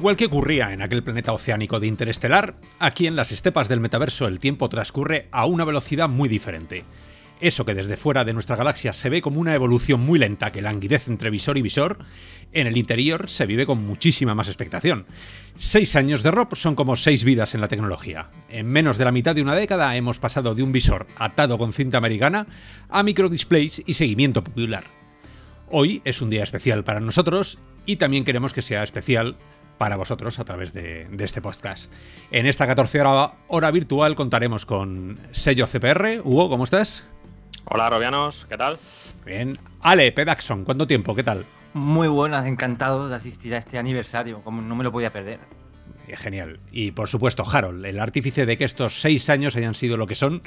Igual que ocurría en aquel planeta oceánico de Interestelar, aquí en las estepas del metaverso el tiempo transcurre a una velocidad muy diferente. Eso que desde fuera de nuestra galaxia se ve como una evolución muy lenta que languidece entre visor y visor, en el interior se vive con muchísima más expectación. Seis años de ROP son como seis vidas en la tecnología. En menos de la mitad de una década hemos pasado de un visor atado con cinta americana a microdisplays y seguimiento popular. Hoy es un día especial para nosotros y también queremos que sea especial para vosotros a través de, este podcast. En esta 14 hora, hora virtual contaremos con sello CPR. Hugo, ¿cómo estás? Hola, Robianos, ¿qué tal? Bien. Ale, Pedaxon, ¿cuánto tiempo? ¿Qué tal? Muy buenas, encantado de asistir a este aniversario, como no me lo podía perder. Genial. Y por supuesto, Harold, el artífice de que estos seis años hayan sido lo que son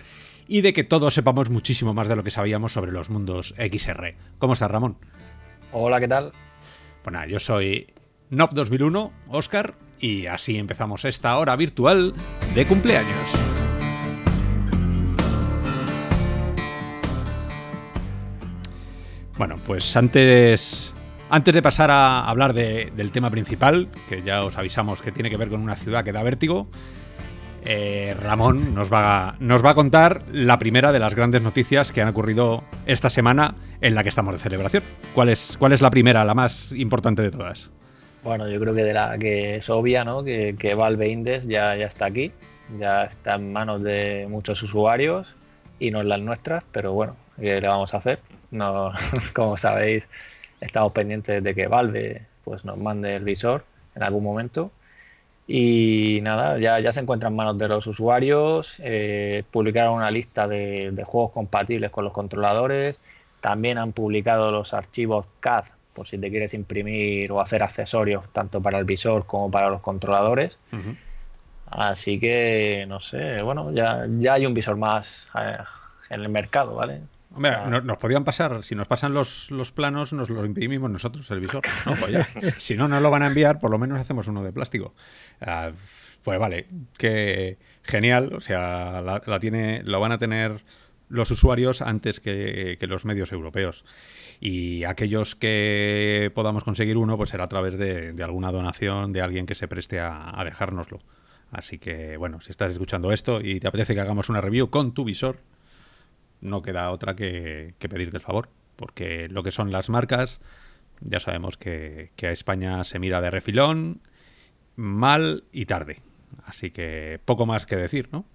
y de que todos sepamos muchísimo más de lo que sabíamos sobre los mundos XR. ¿Cómo estás, Ramón? Hola, ¿qué tal? Bueno, yo soy NOP 2001, Oscar, y así empezamos esta hora virtual de cumpleaños. Bueno, pues antes, antes de pasar a hablar del tema principal, que ya os avisamos que tiene que ver con una ciudad que da vértigo, eh, Ramón nos va, nos va a contar la primera de las grandes noticias que han ocurrido esta semana en la que estamos de celebración. ¿Cuál es, cuál es la primera, la más importante de todas? Bueno, yo creo que de la que es obvia, ¿no? Que, Valve Index ya, ya está aquí, ya está en manos de muchos usuarios y no en las nuestras, pero bueno, ¿qué le vamos a hacer? No, como sabéis, estamos pendientes de que Valve pues, nos mande el visor en algún momento. Y nada, ya, ya se encuentra en manos de los usuarios. Eh, publicaron una lista de, de, juegos compatibles con los controladores. También han publicado los archivos CAD por si te quieres imprimir o hacer accesorios tanto para el visor como para los controladores. Así que, no sé, bueno, ya, ya hay un visor más eh, en el mercado, ¿vale? Hombre, nos podían pasar, si nos pasan los, los, planos, nos los imprimimos nosotros, el visor. ¿no? Pues si no nos lo van a enviar, por lo menos hacemos uno de plástico. Ah, pues vale, que genial, o sea, la, tiene, lo van a tener los usuarios antes que, que los medios europeos y aquellos que podamos conseguir uno, pues será a través de, alguna donación de alguien que se preste a, dejárnoslo. Así que, bueno, si estás escuchando esto y te apetece que hagamos una review con tu visor, no queda otra que, pedirte el favor, porque lo que son las marcas, ya sabemos que, que a España se mira de refilón, mal y tarde. Así que poco más que decir, ¿no?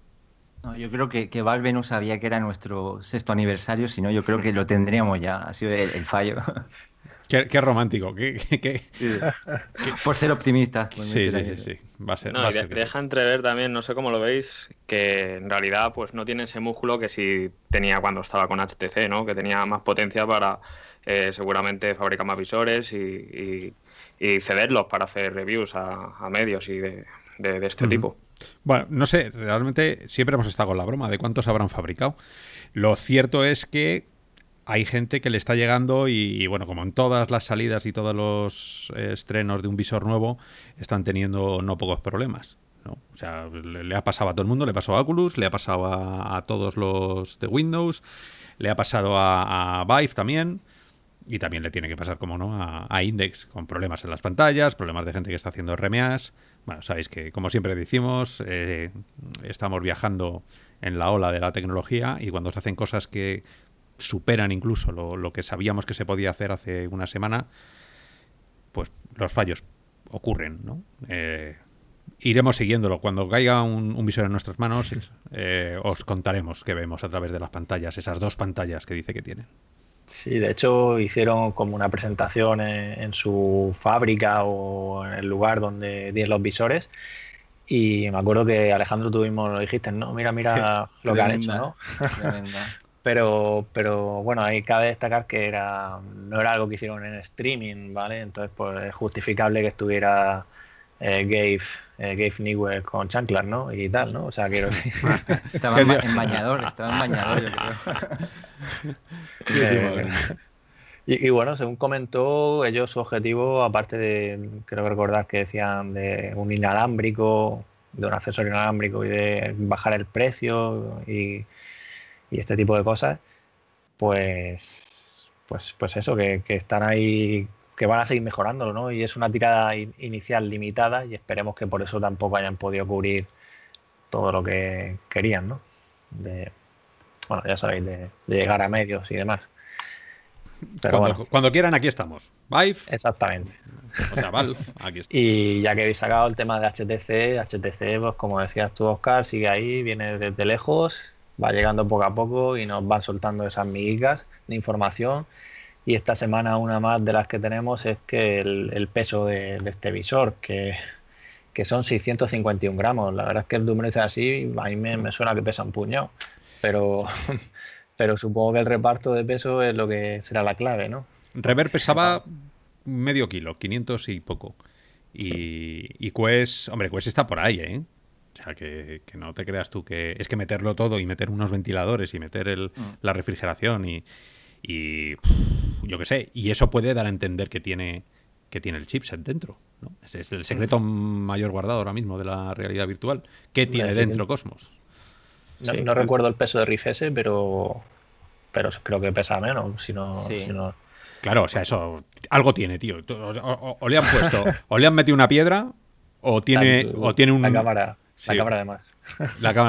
No, yo creo que, que, Valve no sabía que era nuestro sexto aniversario, sino yo creo que lo tendríamos ya. Ha sido el, fallo. Qué, romántico. Por ser optimista. Pues sí, sí, sí, Va a ser. deja entrever también, no sé cómo lo veis, que en realidad pues no tiene ese músculo que sí tenía cuando estaba con HTC, ¿no? Que tenía más potencia para eh, seguramente fabricar más visores y, cederlos para hacer reviews a, medios y de, este tipo. Bueno, no sé, realmente siempre hemos estado con la broma de cuántos habrán fabricado. Lo cierto es que hay gente que le está llegando y, bueno, como en todas las salidas y todos los estrenos de un visor nuevo, están teniendo no pocos problemas. ¿no? O sea, le, ha pasado a todo el mundo, le pasó a Oculus, le ha pasado a, todos los de Windows, le ha pasado a, a Vive también. Y también le tiene que pasar, como no, a, Index, con problemas en las pantallas, problemas de gente que está haciendo RMAs. Bueno, sabéis que, como siempre decimos, eh, estamos viajando en la ola de la tecnología y cuando se hacen cosas que superan incluso lo, que sabíamos que se podía hacer hace una semana, pues los fallos ocurren, ¿no? Eh, iremos siguiéndolo. Cuando caiga un, visor en nuestras manos, eh, os contaremos qué vemos a través de las pantallas, esas dos pantallas que dice que tienen. Sí, de hecho hicieron como una presentación en, su fábrica o en el lugar donde tienen los visores. Y me acuerdo que Alejandro tuvimos, lo dijiste, no, mira, mira lo que han hecho, ¿no? pero, pero bueno, ahí cabe destacar que era, no era algo que hicieron en streaming, ¿vale? Entonces, pues es justificable que estuviera eh, Gabe, eh, Gabe Newell con chanclas, ¿no? Y tal, ¿no? O sea, quiero decir. estaba en, bañador, estaba en bañador, yo creo. y, bueno, según comentó, ellos su objetivo, aparte de, creo recordar que decían de un inalámbrico, de un accesorio inalámbrico y de bajar el precio y, y este tipo de cosas, pues, pues, pues eso, que, que están ahí que van a seguir mejorándolo, ¿no? Y es una tirada inicial limitada y esperemos que por eso tampoco hayan podido cubrir todo lo que querían, ¿no? De, bueno, ya sabéis, de, llegar a medios y demás. Pero cuando, quieran, aquí estamos. Vive. Exactamente. O sea, Valve, aquí está. Y ya que habéis sacado el tema de HTC, HTC, pues como decías tú, Oscar, sigue ahí, viene desde lejos, va llegando poco a poco y nos van soltando esas miguitas de información y esta semana una más de las que tenemos es que el, peso de, este visor, que, son 651 gramos. La verdad es que el número dice así, a mí me, suena que pesa un puñado. Pero, pero supongo que el reparto de peso es lo que será la clave, ¿no? Rever pesaba medio kilo, 500 y poco. Y, y Quest, hombre, Quest está por ahí, ¿eh? O sea, que, no te creas tú que es que meterlo todo y meter unos ventiladores y meter el, mm. la refrigeración y, y yo qué sé, y eso puede dar a entender que tiene, que tiene el chipset dentro. ¿no? Ese es el secreto mayor guardado ahora mismo de la realidad virtual. ¿Qué tiene dentro Cosmos? No, recuerdo el peso de Riff S, pero, pero creo que pesa menos. Si no, Claro, o sea, eso algo tiene, tío. O, le han puesto, o le han metido una piedra, o tiene, o tiene un. cámara. La cámara de más.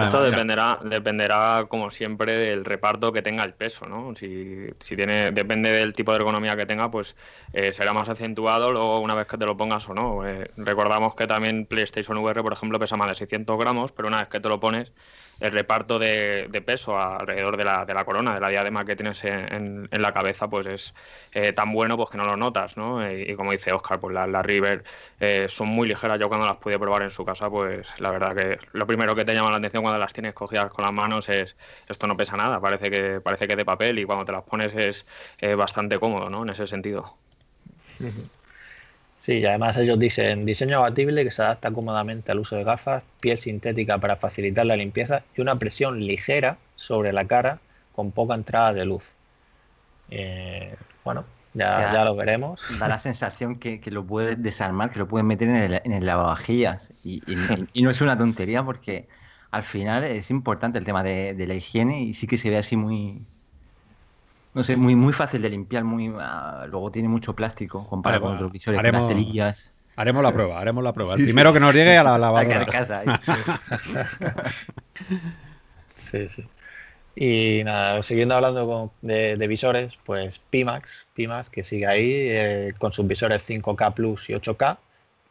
Esto dependerá, dependerá, como siempre, del reparto que tenga el peso, ¿no? Si, si tiene, depende del tipo de ergonomía que tenga, pues eh, será más acentuado luego una vez que te lo pongas o no. Eh, recordamos que también PlayStation VR, por ejemplo, pesa más de 600 gramos, pero una vez que te lo pones, el reparto de, peso alrededor de la, de la, corona, de la diadema que tienes en, la cabeza, pues es eh, tan bueno pues que no lo notas, ¿no? Y, como dice Oscar, pues las River eh, son muy ligeras. Yo cuando las pude probar en su casa, pues la verdad que lo primero que te llama la atención cuando las tienes cogidas con las manos es esto no pesa nada, parece que parece que es de papel y cuando te las pones es eh, bastante cómodo, ¿no? En ese sentido. Sí, y además ellos dicen diseño abatible que se adapta cómodamente al uso de gafas, piel sintética para facilitar la limpieza y una presión ligera sobre la cara con poca entrada de luz. Eh, bueno, ya, ya, lo veremos. Da la sensación que, lo puedes desarmar, que lo puedes meter en el, en el lavavajillas. Y, y, no es una tontería porque al final es importante el tema de, de la higiene y sí que se ve así muy, no sé, muy, muy fácil de limpiar, muy ah, luego tiene mucho plástico comparado con otros visores, haremos, las telillas. Haremos la prueba, haremos la prueba. el primero que nos llegue a la lavadora. casa, sí, sí. Y nada, siguiendo hablando de, visores, pues Pimax, Pimax que sigue ahí eh, con sus visores 5K Plus y 8K,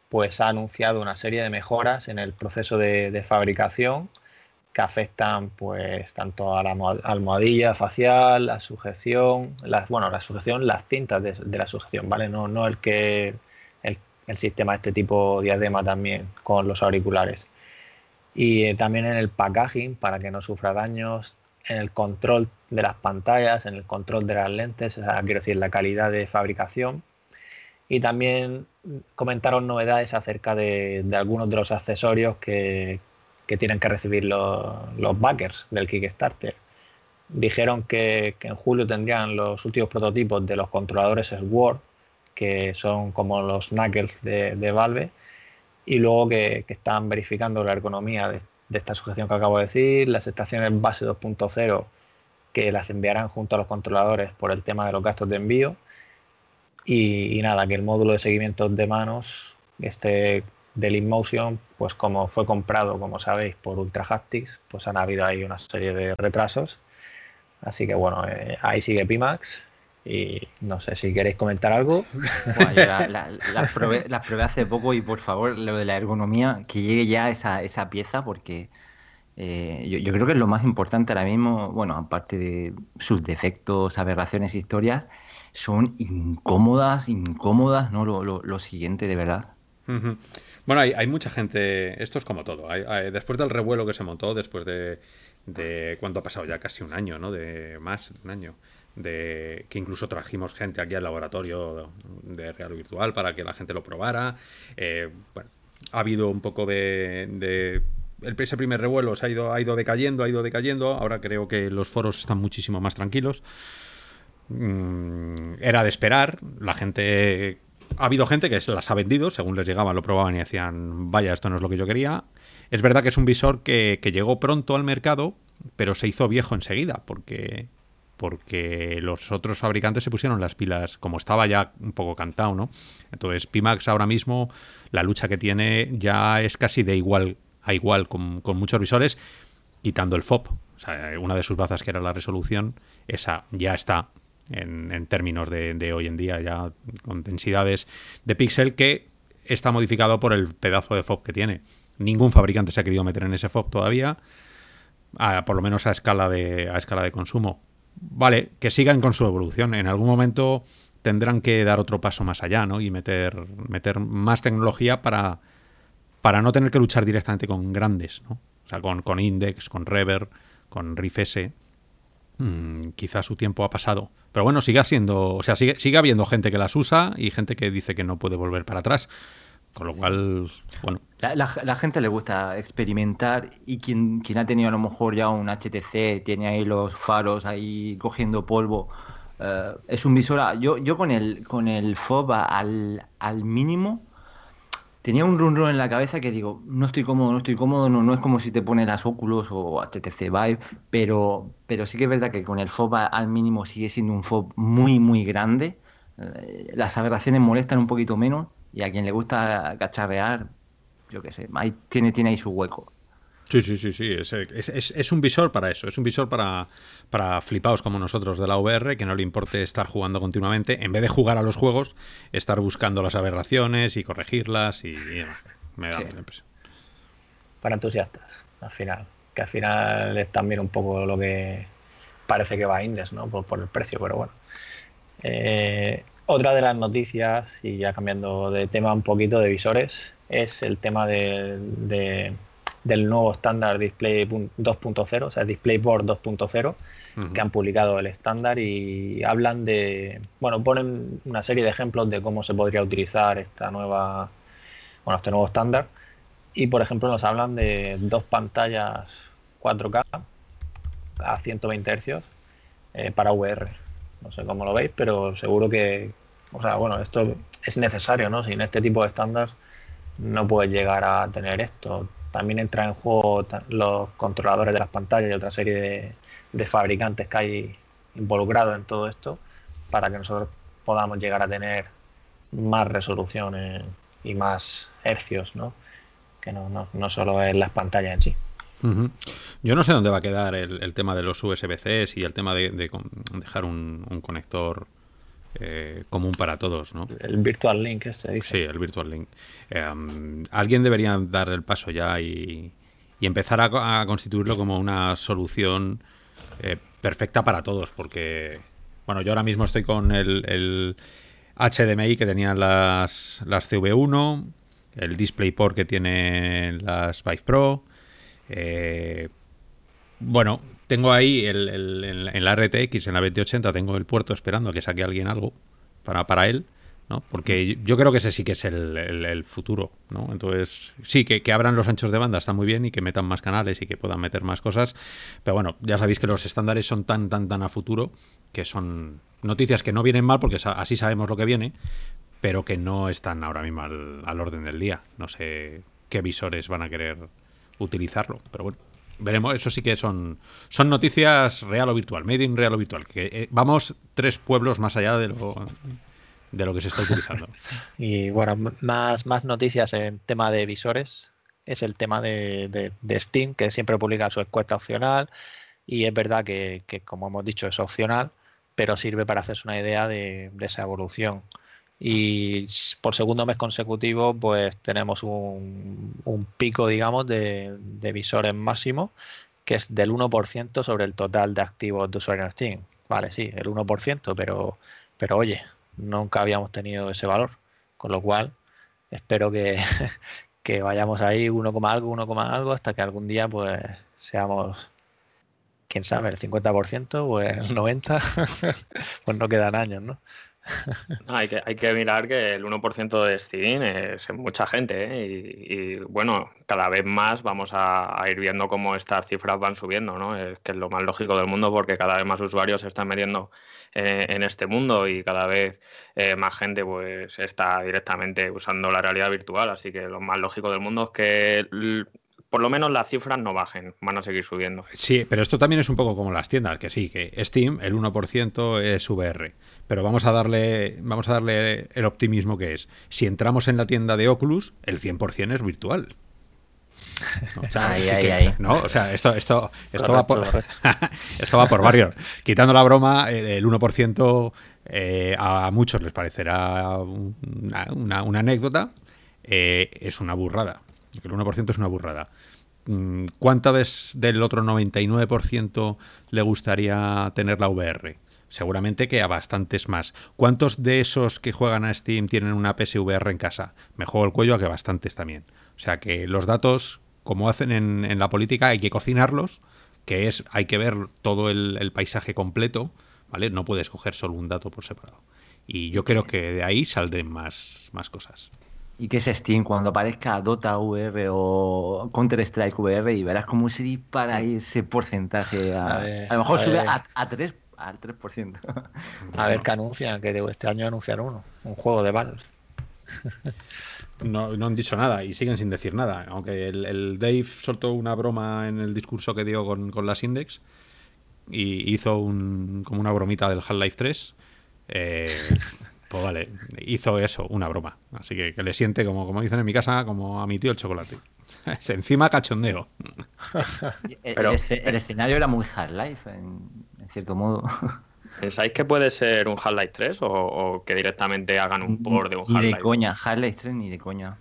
pues ha anunciado una serie de mejoras en el proceso de fabricación que afectan pues tanto a la almohadilla facial, la sujeción, las, bueno, la sujeción, las cintas de, la sujeción, ¿vale? No, el que el, sistema este tipo diadema también con los auriculares. Y eh, también en el packaging para que no sufra daños, en el control de las pantallas, en el control de las lentes, quiero decir, la calidad de fabricación. Y también comentaron novedades acerca de algunos de los accesorios que, que tienen que recibir los, backers del Kickstarter. Dijeron que, en julio tendrían los últimos prototipos de los controladores Sword, que son como los Knuckles de, Valve, y luego que, están verificando la ergonomía de, esta sujeción que acabo de decir, las estaciones base 2.0 que las enviarán junto a los controladores por el tema de los gastos de envío. Y, y, nada, que el módulo de seguimiento de manos esté del InMotion, pues como fue comprado, como sabéis, por Ultra Haptics, pues han habido ahí una serie de retrasos. Así que bueno, eh, ahí sigue Pimax. Y no sé si queréis comentar algo. las probé, hace poco y por favor, lo de la ergonomía, que llegue ya esa, esa pieza porque eh, yo, creo que es lo más importante ahora mismo, bueno, aparte de sus defectos, aberraciones, historias, son incómodas, incómodas, ¿no? Lo, lo siguiente, de verdad. Bueno, hay, mucha gente, esto es como todo, después del revuelo que se montó, después de, de cuánto ha pasado ya casi un año, ¿no? De más de un año, de que incluso trajimos gente aquí al laboratorio de Real Virtual para que la gente lo probara. Eh, bueno, ha habido un poco de, ese primer revuelo se ha ido, ha ido decayendo, ha ido decayendo. Ahora creo que los foros están muchísimo más tranquilos. Mm, era de esperar. La gente ha habido gente que las ha vendido, según les llegaban, lo probaban y decían, vaya, esto no es lo que yo quería. Es verdad que es un visor que, llegó pronto al mercado, pero se hizo viejo enseguida, porque porque los otros fabricantes se pusieron las pilas, como estaba ya un poco cantado, ¿no? Entonces, Pimax ahora mismo, la lucha que tiene ya es casi de igual a igual con, muchos visores, quitando el FOB. O sea, una de sus bazas que era la resolución, esa ya está en, términos de, hoy en día, ya con densidades de píxel que está modificado por el pedazo de FOB que tiene. Ningún fabricante se ha querido meter en ese FOB todavía, por lo menos a escala de, a escala de consumo vale, que sigan con su evolución. En algún momento tendrán que dar otro paso más allá, ¿no? Y meter, meter más tecnología para, para no tener que luchar directamente con grandes, ¿no? O sea, con, con Index, con Rever, con Riff S. Mm, quizás su tiempo ha pasado. Pero bueno, sigue siendo. O sea, sigue, sigue habiendo gente que las usa y gente que dice que no puede volver para atrás. Con lo cual, bueno. La, la, gente le gusta experimentar y quien, quien ha tenido a lo mejor ya un HTC, tiene ahí los faros ahí cogiendo polvo. Eh, es un visor. Yo, yo con el con el FOB al, al mínimo tenía un run run en la cabeza que digo, no estoy cómodo, no estoy cómodo, no, no es como si te pones las óculos o HTC Vive, pero, pero sí que es verdad que con el FOB al mínimo sigue siendo un FOB muy, muy grande. Eh, las aberraciones molestan un poquito menos y a quien le gusta cacharrear, yo qué sé, ahí tiene, tiene ahí su hueco. Sí, sí, sí, sí. Es, es, es, un visor para eso. Es un visor para, para flipaos como nosotros de la VR, que no le importe estar jugando continuamente. En vez de jugar a los juegos, estar buscando las aberraciones y corregirlas y, me da la impresión. Para entusiastas, al final. Que al final es también un poco lo que parece que va a Indes, ¿no? Por, por el precio, pero bueno. Eh, otra de las noticias, y ya cambiando de tema un poquito de visores, es el tema de, del nuevo estándar Display 2.0, o sea, DisplayBoard 2.0, que han publicado el estándar y hablan de, bueno, ponen una serie de ejemplos de cómo se podría utilizar esta nueva, bueno, este nuevo estándar. Y por ejemplo nos hablan de dos pantallas 4K a 120 Hz eh, para VR. No sé cómo lo veis, pero seguro que, o sea, bueno, esto es necesario, ¿no? Sin este tipo de estándar no puedes llegar a tener esto. También entra en juego los controladores de las pantallas y otra serie de, fabricantes que hay involucrados en todo esto para que nosotros podamos llegar a tener más resoluciones y más hercios, ¿no? Que no, no, no solo es las pantallas en sí. Yo no sé dónde va a quedar el, tema de los USB-Cs y el tema de, dejar un, conector eh, común para todos, ¿no? El Virtual Link, este dice. Sí, el Virtual Link. Eh, alguien debería dar el paso ya y, empezar a, constituirlo como una solución eh, perfecta para todos, porque, bueno, yo ahora mismo estoy con el, HDMI que tenían las, las CV1, el DisplayPort que tiene las Vive Pro, bueno, tengo ahí el, en la RTX, en la 2080, tengo el puerto esperando a que saque alguien algo para, para él. ¿no? Porque yo creo que ese sí que es el, futuro, ¿no? Entonces, sí, que, que, abran los anchos de banda está muy bien y que metan más canales y que puedan meter más cosas, pero bueno, ya sabéis que los estándares son tan, tan, tan a futuro que son noticias que no vienen mal porque así sabemos lo que viene, pero que no están ahora mismo al, al orden del día. No sé qué visores van a querer utilizarlo. Pero bueno, veremos. Eso sí que son, son noticias real o virtual, made in real o virtual. Que eh, vamos tres pueblos más allá de lo, de lo que se está utilizando. y bueno, más, más noticias en tema de visores. Es el tema de, de, Steam, que siempre publica su encuesta opcional. Y es verdad que, que, como hemos dicho, es opcional, pero sirve para hacerse una idea de, de esa evolución y por segundo mes consecutivo pues tenemos un, pico digamos de, visores máximo que es del 1% sobre el total de activos de usuarios en Steam. Vale, sí, el 1%, pero, pero oye, nunca habíamos tenido ese valor, con lo cual espero que, que vayamos ahí 1, algo, 1, algo, hasta que algún día pues seamos, quién sabe, el 50% o el 90%, pues no quedan años, ¿no? hay, que, hay que mirar que el 1% de Steam es mucha gente ¿eh? y, bueno, cada vez más vamos a, ir viendo cómo estas cifras van subiendo, ¿no? Es que es lo más lógico del mundo porque cada vez más usuarios se están metiendo eh, en este mundo y cada vez eh, más gente pues está directamente usando la realidad virtual, así que lo más lógico del mundo es que por lo menos las cifras no bajen, van a seguir subiendo. Sí, pero esto también es un poco como las tiendas, que sí, que Steam, el 1% es VR. Pero vamos a darle, vamos a darle el optimismo que es. Si entramos en la tienda de Oculus, el 100% es virtual. O sea, ¿no? o sea esto, esto, esto, va por, esto va por barrios. Quitando la broma, el 1% eh, a muchos les parecerá una, anécdota, eh, es una burrada. El 1% es una burrada. Mm, ¿Cuánta vez del otro 99% le gustaría tener la VR? Seguramente que a bastantes más. ¿Cuántos de esos que juegan a Steam tienen una PSVR en casa? Me juego el cuello a que bastantes también. O sea que los datos, como hacen en, la política, hay que cocinarlos, que es, hay que ver todo el, paisaje completo, ¿vale? No puedes coger solo un dato por separado. Y yo creo que de ahí saldrán más, más cosas. ¿Y qué es Steam? Cuando aparezca Dota VR o Counter Strike VR y verás cómo se dispara ese porcentaje. A, a, lo mejor sube a, a 3, al 3%. A ver qué anuncian, que este año anunciaron uno, un juego de Valve. No, han dicho nada y siguen sin decir nada. Aunque el, Dave soltó una broma en el discurso que dio con, con las Index y hizo un, como una bromita del Half-Life 3. Eh, pues vale, hizo eso, una broma. Así que que le siente, como, como dicen en mi casa, como a mi tío el chocolate. Es encima cachondeo. Pero, el, escenario era muy Half-Life, en, cierto modo. ¿Pensáis que puede ser un Half-Life 3 o, que directamente hagan un port de un Half-Life? Ni de coña, Half-Life 3 ni de coña.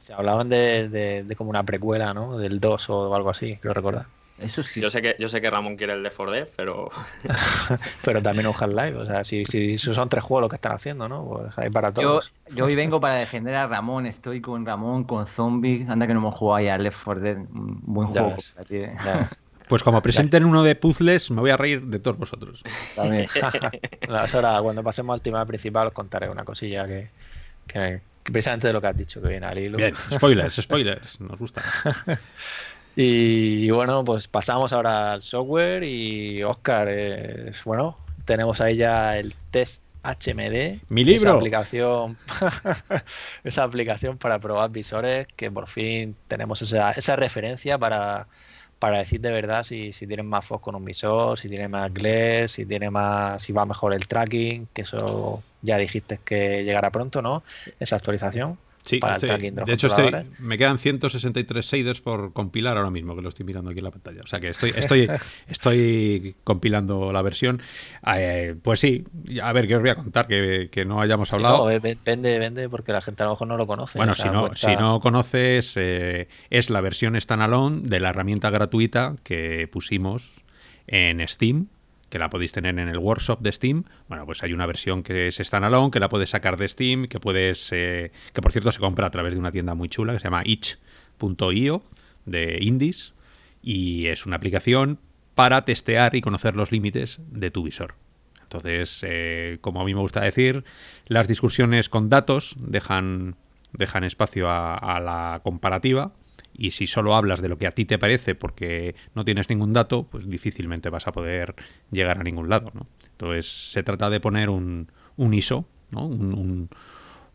Se hablaban de, de, como una precuela, ¿no? Del 2 o algo así, creo recordar. Eso sí. Yo sé que, yo sé que Ramón quiere el de 4D, pero. pero también un Half-Life. O sea, si, si, son tres juegos los que están haciendo, ¿no? Pues hay para todos. Yo, hoy vengo para defender a Ramón. Estoy con Ramón, con Zombies. Anda que no hemos jugado ya Left 4 Dead. Un buen juego. Pues como presenten uno de puzzles, me voy a reír de todos vosotros. También. ahora, cuando pasemos al tema principal, os contaré una cosilla que, que, precisamente de lo que has dicho, que viene al hilo. Bien, spoilers, spoilers, nos gusta. Y, bueno, pues pasamos ahora al software y Oscar, es, bueno, tenemos ahí ya el test HMD. Mi libro. Esa aplicación, esa aplicación para probar visores que por fin tenemos esa, esa referencia para, para decir de verdad si, si tienen más foco con un visor, si tiene más glare, si tiene más, si va mejor el tracking, que eso ya dijiste que llegará pronto, ¿no? Esa actualización. Sí, de, hecho me quedan 163 shaders por compilar ahora mismo, que lo estoy mirando aquí en la pantalla. O sea que estoy, estoy, estoy compilando la versión. Eh, pues sí, a ver, ¿qué os voy a contar? Que, no hayamos hablado. no, vende, vende, porque la gente a lo mejor no lo conoce. Bueno, si no, si no conoces, eh, es la versión standalone de la herramienta gratuita que pusimos en Steam que la podéis tener en el workshop de Steam. Bueno, pues hay una versión que es standalone, que la puedes sacar de Steam, que puedes, eh, que por cierto se compra a través de una tienda muy chula que se llama itch.io de indies y es una aplicación para testear y conocer los límites de tu visor. Entonces, eh, como a mí me gusta decir, las discusiones con datos dejan, dejan espacio a la comparativa y si solo hablas de lo que a ti te parece porque no tienes ningún dato, pues difícilmente vas a poder llegar a ningún lado. ¿no? Entonces se trata de poner un, un ISO, ¿no? un,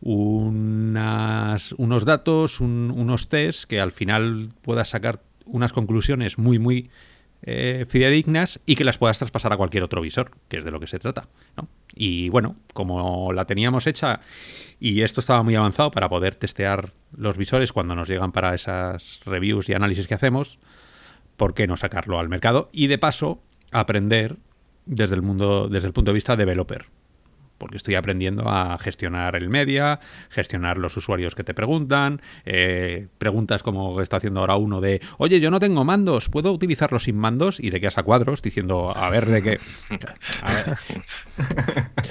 unas, unos datos, unos tests que al final puedas sacar unas conclusiones muy, muy eh, fidedignas y que las puedas traspasar a cualquier otro visor, que es de lo que se trata. Y bueno, como la teníamos hecha y esto estaba muy avanzado para poder testear los visores cuando nos llegan para esas reviews y análisis que hacemos, ¿por qué no sacarlo al mercado? Y de paso, aprender desde el mundo, desde el punto de vista developer porque estoy aprendiendo a gestionar el media, gestionar los usuarios que te preguntan, eh, preguntas como está haciendo ahora uno de, oye, yo no tengo mandos, ¿puedo utilizarlos sin mandos? Y te quedas a cuadros diciendo, a ver, de qué...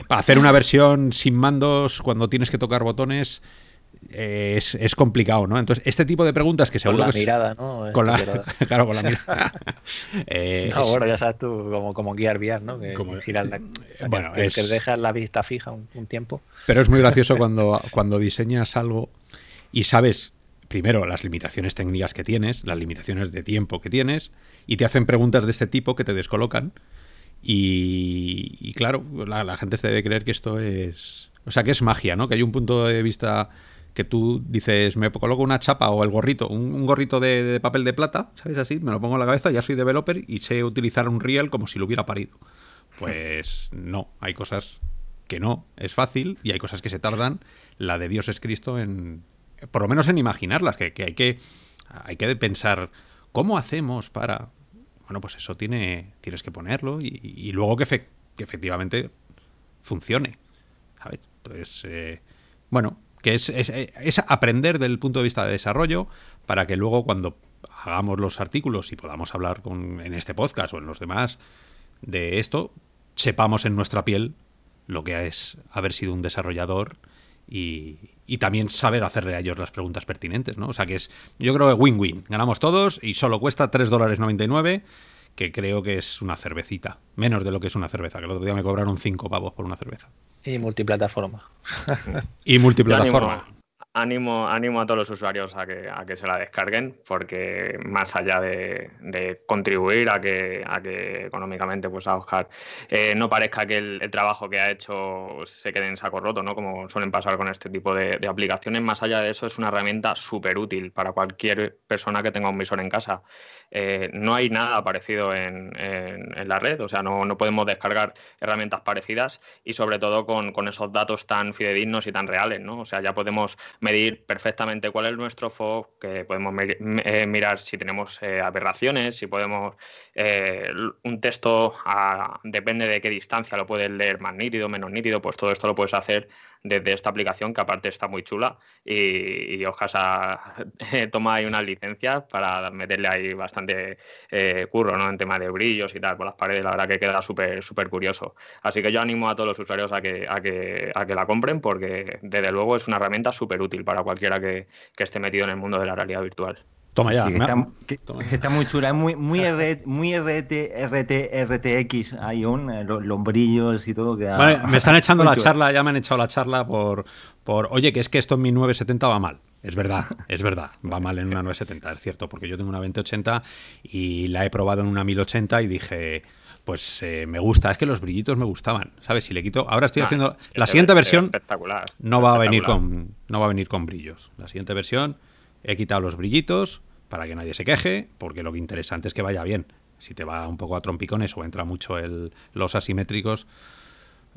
Para hacer una versión sin mandos, cuando tienes que tocar botones, es, es, complicado, ¿no? Entonces, este tipo de preguntas que seguro con la mirada, ¿no? Con la, claro, con la mirada. eh, no, bueno, ya sabes tú, como, como guiar VR, ¿no? Que, como, giras la, bueno, que, es, que, dejas la vista fija un, un, tiempo. Pero es muy gracioso cuando, cuando diseñas algo y sabes, primero, las limitaciones técnicas que tienes, las limitaciones de tiempo que tienes, y te hacen preguntas de este tipo que te descolocan. Y, y claro, la, la gente se debe creer que esto es... O sea, que es magia, ¿no? Que hay un punto de vista que tú dices, me coloco una chapa o el gorrito, un, gorrito de, papel de plata, ¿sabes? Así, me lo pongo en la cabeza, ya soy developer y sé utilizar un Real como si lo hubiera parido. Pues no, hay cosas que no, es fácil y hay cosas que se tardan. La de Dios es Cristo en, por lo menos en imaginarlas, que, hay que hay que pensar cómo hacemos para, bueno, pues eso tiene, tienes que ponerlo y, luego que, que, efectivamente funcione, ¿sabes? Eh, bueno, que es, es, aprender del punto de vista de desarrollo para que luego cuando hagamos los artículos y podamos hablar con, en este podcast o en los demás de esto, sepamos en nuestra piel lo que es haber sido un desarrollador y, y, también saber hacerle a ellos las preguntas pertinentes, ¿no? O sea que es, yo creo que win-win. Ganamos todos y solo cuesta 3 dólares 99, que creo que es una cervecita. Menos de lo que es una cerveza, que el otro día me cobraron 5 pavos por una cerveza. Y multiplataforma. y multiplataforma ánimo, ánimo a todos los usuarios a que, a que se la descarguen, porque más allá de, contribuir a que, a que económicamente pues a Oscar eh, no parezca que el, trabajo que ha hecho se quede en saco roto, ¿no? como suelen pasar con este tipo de, aplicaciones, más allá de eso es una herramienta súper útil para cualquier persona que tenga un visor en casa. Eh, no hay nada parecido en, en, la red, o sea, no, no, podemos descargar herramientas parecidas y sobre todo con, con esos datos tan fidedignos y tan reales, ¿no? O sea, ya podemos medir perfectamente cuál es nuestro FOB, que podemos eh, mirar si tenemos eh, aberraciones, si podemos eh, un texto depende de qué distancia lo puedes leer más nítido, menos nítido, pues todo esto lo puedes hacer desde esta aplicación que aparte está muy chula y, y Ojasa toma ahí unas licencias para meterle ahí bastante curro ¿no? en tema de brillos y tal por las paredes, la verdad que queda súper súper curioso. Así que yo animo a todos los usuarios a que, a que, a que la compren porque desde luego es una herramienta súper útil para cualquiera que, esté metido en el mundo de la realidad virtual. Toma ya. está, muy chula, es muy, muy, muy RT, RTX, hay un, eh, los, brillos y todo. Que me están echando la charla, ya me han echado la charla por, por, oye, que es que esto en mi 970 va mal. Es verdad, es verdad, va mal en una 970, es cierto, porque yo tengo una 2080 y la he probado en una 1080 y dije, pues eh, me gusta, es que los brillitos me gustaban, ¿sabes? Si le quito, ahora estoy haciendo la siguiente versión espectacular, no va a venir con no va a venir con brillos. La siguiente versión he quitado los brillitos para que nadie se queje, porque lo que interesante es que vaya bien. Si te va un poco a trompicones o entra mucho el, los asimétricos,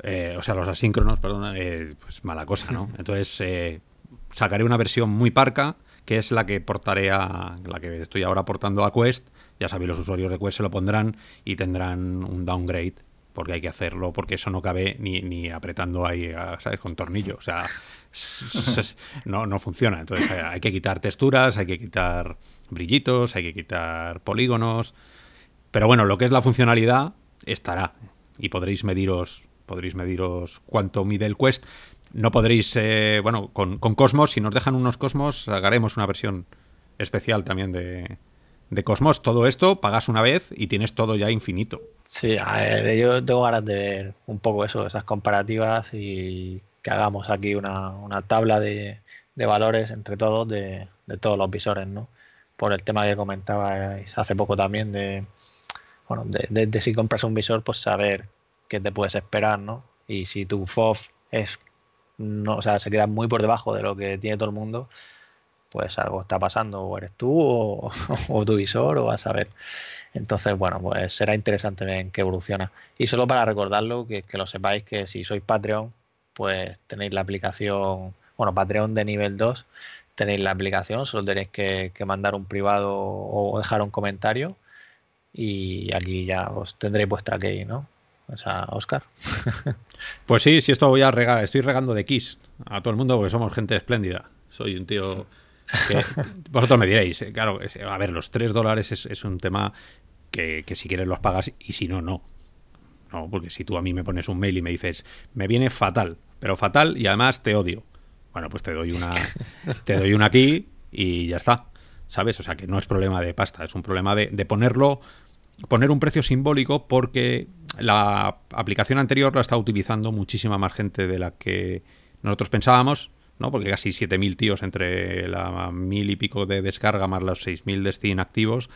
eh, o sea, los asíncronos, perdón, eh, pues mala cosa, ¿no? Entonces sacaré una versión muy parca, que es la que portaré a la que estoy ahora portando a Quest ya sabéis, los usuarios de Quest se lo pondrán y tendrán un downgrade porque hay que hacerlo, porque eso no cabe ni, ni apretando ahí, ¿sabes? Con tornillo. O sea, no, no funciona. Entonces hay que quitar texturas, hay que quitar brillitos, hay que quitar polígonos. Pero bueno, lo que es la funcionalidad estará. Y podréis mediros, podréis mediros cuánto mide el Quest. No podréis, eh, bueno, con, con Cosmos, si nos dejan unos Cosmos, haremos una versión especial también de, de Cosmos, todo esto pagas una vez y tienes todo ya infinito. Sí, yo tengo ganas de ver un poco eso, esas comparativas y que hagamos aquí una, tabla de, valores entre todos de, todos los visores, ¿no? Por el tema que comentabais hace poco también de, bueno, de, si compras un visor, pues saber qué te puedes esperar, ¿no? Y si tu FOV es, no, o sea, se queda muy por debajo de lo que tiene todo el mundo, pues algo está pasando, o eres tú o, tu visor, o vas a ver. Entonces, bueno, pues será interesante ver en qué evoluciona. Y solo para recordarlo, que, lo sepáis que si sois Patreon, pues tenéis la aplicación, bueno, Patreon de nivel 2, tenéis la aplicación, solo tenéis que, mandar un privado o dejar un comentario y aquí ya os tendréis vuestra key, ¿no? O sea, Oscar. pues sí, sí, esto voy a regar, estoy regando de Kiss a todo el mundo porque somos gente espléndida. Soy un tío vosotros me diréis, eh, claro, a ver, los 3 dólares es, un tema que, si quieres los pagas y si no, no. No, porque si tú a mí me pones un mail y me dices, me viene fatal, pero fatal y además te odio. Bueno, pues te doy una, te doy una aquí y ya está. ¿Sabes? O sea que no es problema de pasta, es un problema de, de ponerlo, poner un precio simbólico porque la aplicación anterior la está utilizando muchísima más gente de la que nosotros pensábamos ¿no? Porque casi 7.000 tíos entre la mil y pico de descarga más los 6.000 de Steam activos.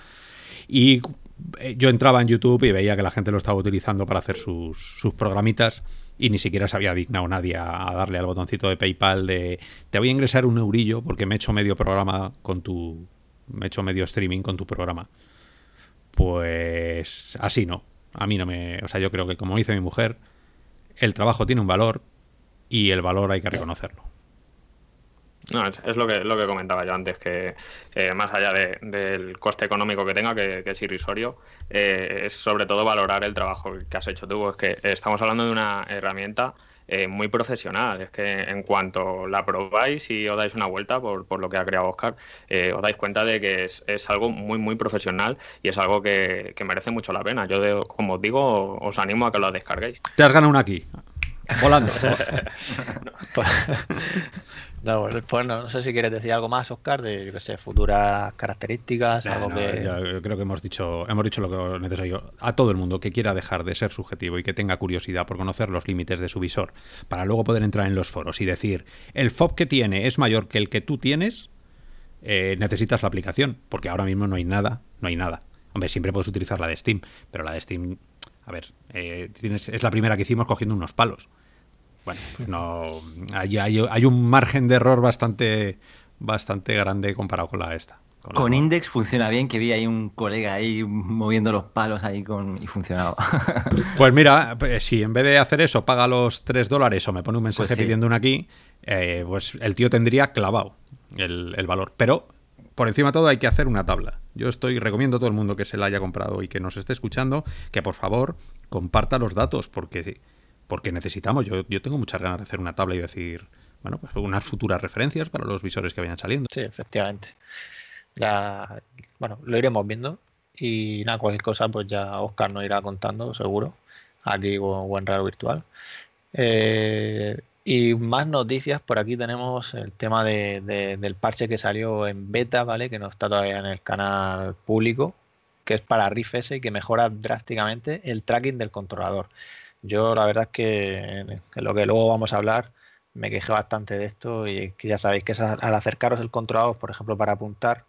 Y eh, yo entraba en YouTube y veía que la gente lo estaba utilizando para hacer sus, sus programitas y ni siquiera se había dignado nadie a, darle al botoncito de PayPal de te voy a ingresar un eurillo porque me he hecho medio programa con tu me he hecho medio streaming con tu programa. Pues así no. A mí no me, o sea, yo creo que como dice mi mujer, el trabajo tiene un valor y el valor hay que reconocerlo. No, es, lo, que, lo que comentaba yo antes, que eh, más allá del coste económico que tenga, que, es irrisorio, eh, es sobre todo valorar el trabajo que has hecho tú. Es que estamos hablando de una herramienta eh, muy profesional. Es que en cuanto la probáis y os dais una vuelta por, por lo que ha creado Oscar, os dais cuenta de que es, es, algo muy, muy profesional y es algo que, merece mucho la pena. Yo, como os digo, os animo a que lo descarguéis. Te has ganado una aquí. Volando. Pues, no, pues no, sé si quieres decir algo más, Oscar, de yo que sé, futuras características, algo que... Yo creo que hemos dicho, hemos dicho lo que necesario. A todo el mundo que quiera dejar de ser subjetivo y que tenga curiosidad por conocer los límites de su visor, para luego poder entrar en los foros y decir, el FOB que tiene es mayor que el que tú tienes, eh, necesitas la aplicación, porque ahora mismo no hay nada, no hay nada. Hombre, siempre puedes utilizar la de Steam, pero la de Steam, a ver, eh, tienes, es la primera que hicimos cogiendo unos palos bueno, pues no. Hay, un margen de error bastante, bastante grande comparado con la esta. Con, Index funciona bien, que vi ahí un colega ahí moviendo los palos ahí con y funcionaba. Pues mira, pues si en vez de hacer eso paga los 3 dólares o me pone un mensaje pues pidiendo una aquí, eh, pues el tío tendría clavado el, el, valor. Pero por encima de todo hay que hacer una tabla. Yo estoy, recomiendo a todo el mundo que se la haya comprado y que nos esté escuchando, que por favor comparta los datos, porque porque necesitamos, yo, yo tengo muchas ganas de hacer una tabla y decir, bueno, pues unas futuras referencias para los visores que vayan saliendo. Sí, efectivamente. Ya, bueno, lo iremos viendo y nada, cualquier cosa pues ya Oscar nos irá contando, seguro, aquí o en Radio Virtual. Eh, y más noticias, por aquí tenemos el tema de, del parche que salió en beta, ¿vale? Que no está todavía en el canal público, que es para Riff S y que mejora drásticamente el tracking del controlador. Yo la verdad es que en lo que luego vamos a hablar me quejé bastante de esto y que ya sabéis que al acercaros el controlador, por ejemplo, para apuntar,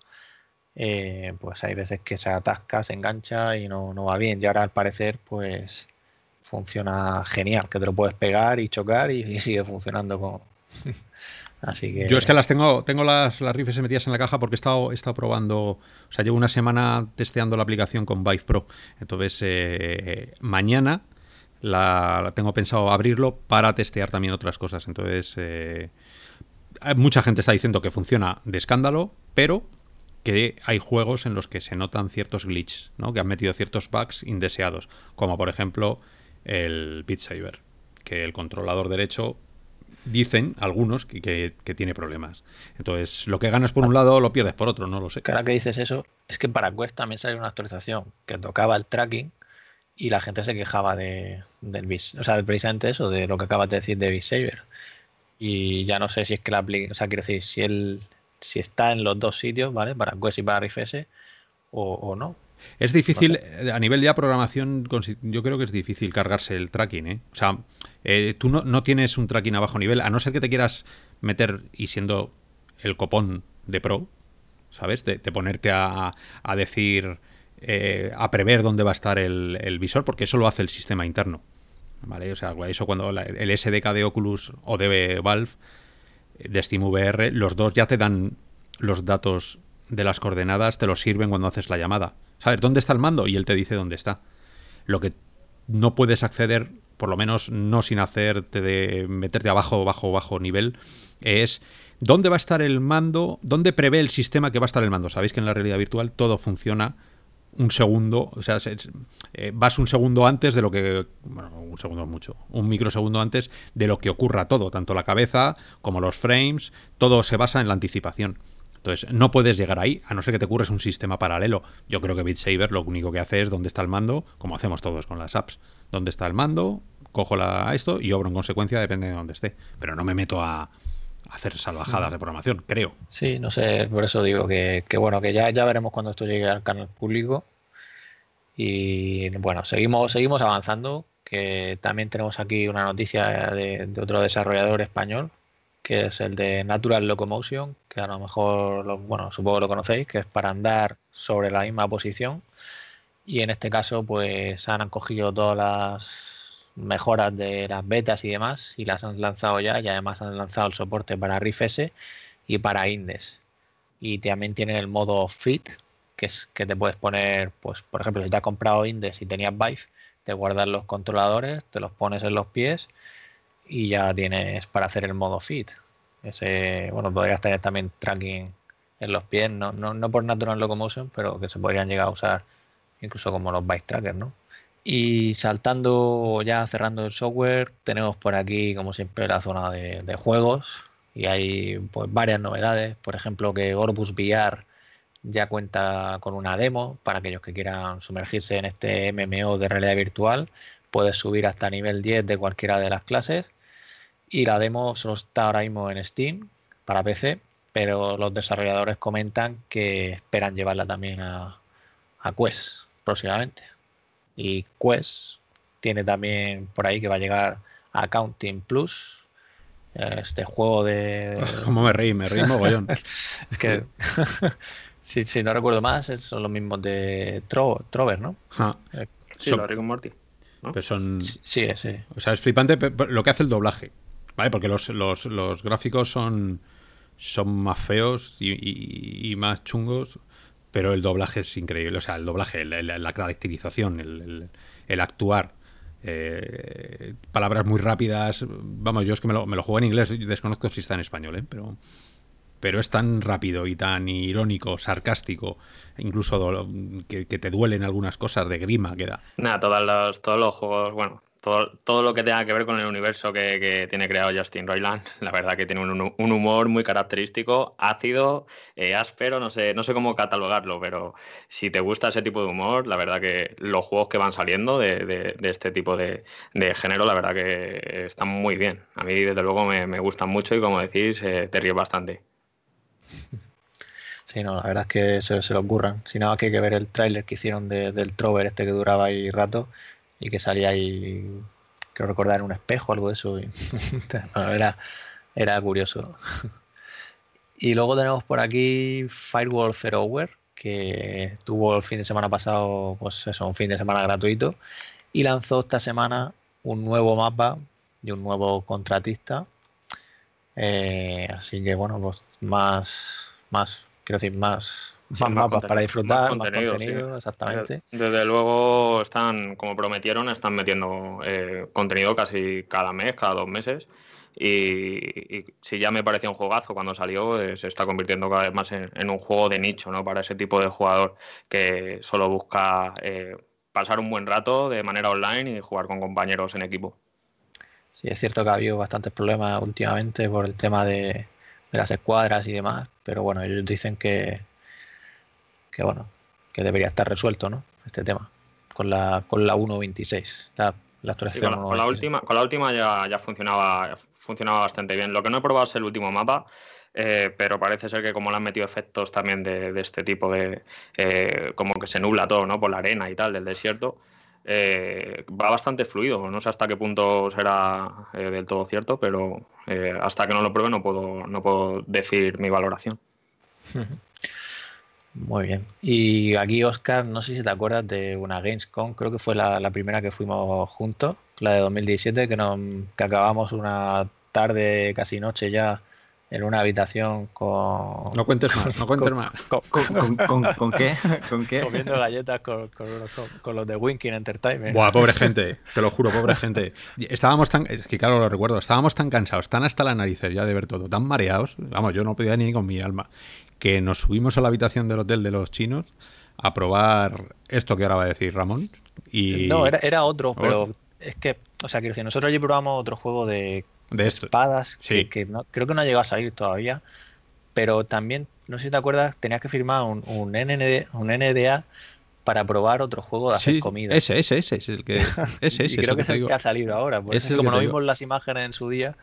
eh, pues hay veces que se atasca, se engancha y no, va bien. Y ahora al parecer pues funciona genial, que te lo puedes pegar y chocar y, sigue funcionando como... Así que... Yo es que las tengo, tengo las, las rifles metidas en la caja porque he estado, he estado probando, o sea, llevo una semana testeando la aplicación con Vive Pro. Entonces, eh, mañana la, tengo pensado abrirlo para testear también otras cosas. Entonces, eh, mucha gente está diciendo que funciona de escándalo, pero que hay juegos en los que se notan ciertos glitches, ¿no? que han metido ciertos bugs indeseados, como por ejemplo el Beat Saber, que el controlador derecho dicen algunos que, que, tiene problemas. Entonces, lo que ganas por un lado lo pierdes por otro, no lo sé. Cada que dices eso, es que para Quest también salió una actualización que tocaba el tracking y la gente se quejaba de, del bis, o sea, precisamente eso, de lo que acabas de decir de Saber. Y ya no sé si es que la aplica, o sea, quiero decir, si él si está en los dos sitios, ¿vale? Para Quest y para RFS o, o no. Es difícil, eh, a nivel de programación, yo creo que es difícil cargarse el tracking, ¿eh? O sea, eh, tú no, no, tienes un tracking a bajo nivel, a no ser que te quieras meter y siendo el copón de pro, ¿sabes? De, ponerte a, a decir, eh, a prever dónde va a estar el, visor, porque eso lo hace el sistema interno. ¿Vale? O sea, eso cuando el SDK de Oculus o de Valve, de SteamVR, los dos ya te dan los datos de las coordenadas, te los sirven cuando haces la llamada. ¿Sabes dónde está el mando? Y él te dice dónde está. Lo que no puedes acceder, por lo menos no sin hacerte de meterte abajo, bajo, bajo nivel, es dónde va a estar el mando, dónde prevé el sistema que va a estar el mando. Sabéis que en la realidad virtual todo funciona un segundo, o sea, eh, vas un segundo antes de lo que, bueno, un segundo mucho, un microsegundo antes de lo que ocurra todo, tanto la cabeza como los frames, todo se basa en la anticipación. Entonces, no puedes llegar ahí, a no ser que te ocurres un sistema paralelo. Yo creo que Beat lo único que hace es dónde está el mando, como hacemos todos con las apps. ¿Dónde está el mando? Cojo la, esto y obro en consecuencia, depende de dónde esté. Pero no me meto a, hacer salvajadas de programación, creo. Sí, no sé, por eso digo que, bueno, que ya, ya veremos cuando esto llegue al canal público. Y bueno, seguimos, seguimos avanzando, que también tenemos aquí una noticia de, otro desarrollador español, que es el de Natural Locomotion, que a lo mejor, lo, bueno, supongo lo conocéis, que es para andar sobre la misma posición. Y en este caso, pues han cogido todas las mejoras de las betas y demás, y las han lanzado ya, y además han lanzado el soporte para Riff S y para Indes. Y también tienen el modo Fit, que es que te puedes poner, pues, por ejemplo, si te has comprado Indes y tenías Vive, te guardas los controladores, te los pones en los pies y ya tienes para hacer el modo Fit. Ese, bueno, podrías tener también tracking en los pies, no, no, no por Natural Locomotion, pero que se podrían llegar a usar incluso como los Bike Trackers, ¿no? Y saltando ya cerrando el software, tenemos por aquí, como siempre, la zona de, juegos. Y hay pues, varias novedades. Por ejemplo, que Orbus VR ya cuenta con una demo para aquellos que quieran sumergirse en este MMO de realidad virtual. Puedes subir hasta nivel 10 de cualquiera de las clases. Y la demo solo está ahora mismo en Steam para PC, pero los desarrolladores comentan que esperan llevarla también a, a Quest próximamente. Y Quest tiene también por ahí que va a llegar a Accounting Plus. Eh, este juego de. Como me reí, me reí mogollón. es que. si, no recuerdo más, son los mismos de Trover, ¿no? Eh, sí, son... Rick Morty. son... Sí, sí. O sea, es flipante lo que hace el doblaje. ¿Vale? Porque los, los, gráficos son, son más feos y más chungos pero el doblaje es increíble. O sea, el doblaje, la, caracterización, el, actuar. Eh, palabras muy rápidas. Vamos, yo es que me lo, me juego en inglés, desconozco si está en español, ¿eh? pero, pero es tan rápido y tan irónico, sarcástico, incluso que, que, te duelen algunas cosas de grima que da. Nada, todos los, todos los juegos, bueno, todo, lo que tenga que ver con el universo que, tiene creado Justin Roiland, la verdad que tiene un, humor muy característico, ácido, eh, áspero, no sé, no sé cómo catalogarlo, pero si te gusta ese tipo de humor, la verdad que los juegos que van saliendo de, este tipo de, género, la verdad que están muy bien. A mí, desde luego, me, gustan mucho y, como decís, eh, te ríes bastante. Sí, no, la verdad es que se, se lo ocurran. Si nada, que hay que ver el tráiler que hicieron del Trover este que duraba ahí rato y que salía ahí, creo recordar, en un espejo, algo de eso. era, era curioso. y luego tenemos por aquí Firewall Zerower, que tuvo el fin de semana pasado, pues eso, un fin de semana gratuito, y lanzó esta semana un nuevo mapa y un nuevo contratista. Eh, así que bueno, pues más, más, quiero decir, más más, mapas para disfrutar, más contenido, exactamente. Desde luego están, como prometieron, están metiendo eh, contenido casi cada mes, cada dos meses. Y, si ya me parecía un juegazo cuando salió, eh, se está convirtiendo cada vez más en, un juego de nicho, ¿no? Para ese tipo de jugador que solo busca eh, pasar un buen rato de manera online y jugar con compañeros en equipo. Sí, es cierto que ha habido bastantes problemas últimamente por el tema de, de las escuadras y demás, pero bueno, ellos dicen que, que bueno, que debería estar resuelto, ¿no? Este tema, con la, con la 1.26, la, la actualización. con, la, última, con la última ya, ya funcionaba, funcionaba bastante bien. Lo que no he probado es el último mapa, eh, pero parece ser que como le han metido efectos también de, este tipo de, eh, como que se nubla todo, ¿no? Por la arena y tal, del desierto. Eh, va bastante fluido. No sé hasta qué punto será del todo cierto, pero hasta que no lo pruebe no puedo, no puedo decir mi valoración. Muy bien. Y aquí, Oscar, no sé si te acuerdas de una Gamescom, creo que fue la, primera que fuimos juntos, la de 2017, que, nos, que acabamos una tarde, casi noche ya, en una habitación con... No cuentes más, no cuentes más. Con, qué? ¿Con qué? Comiendo galletas con, con, los de Winking Entertainment. Buah, pobre gente, te lo juro, pobre gente. Estábamos tan... Es que claro, lo recuerdo, estábamos tan cansados, tan hasta la narices ya de ver todo, tan mareados, vamos, yo no podía ni con mi alma que nos subimos a la habitación del hotel de los chinos a probar esto que ahora va a decir Ramón. Y... No, era, otro, pero es que, o sea, quiero decir, nosotros allí probamos otro juego de, de espadas que, creo que no ha llegado a salir todavía, pero también, no sé si te acuerdas, tenías que firmar un, un, un NDA para probar otro juego de hacer comida. Ese, ese, ese es el que. Ese, ese, y creo que es el que ha salido ahora. Como no vimos las imágenes en su día.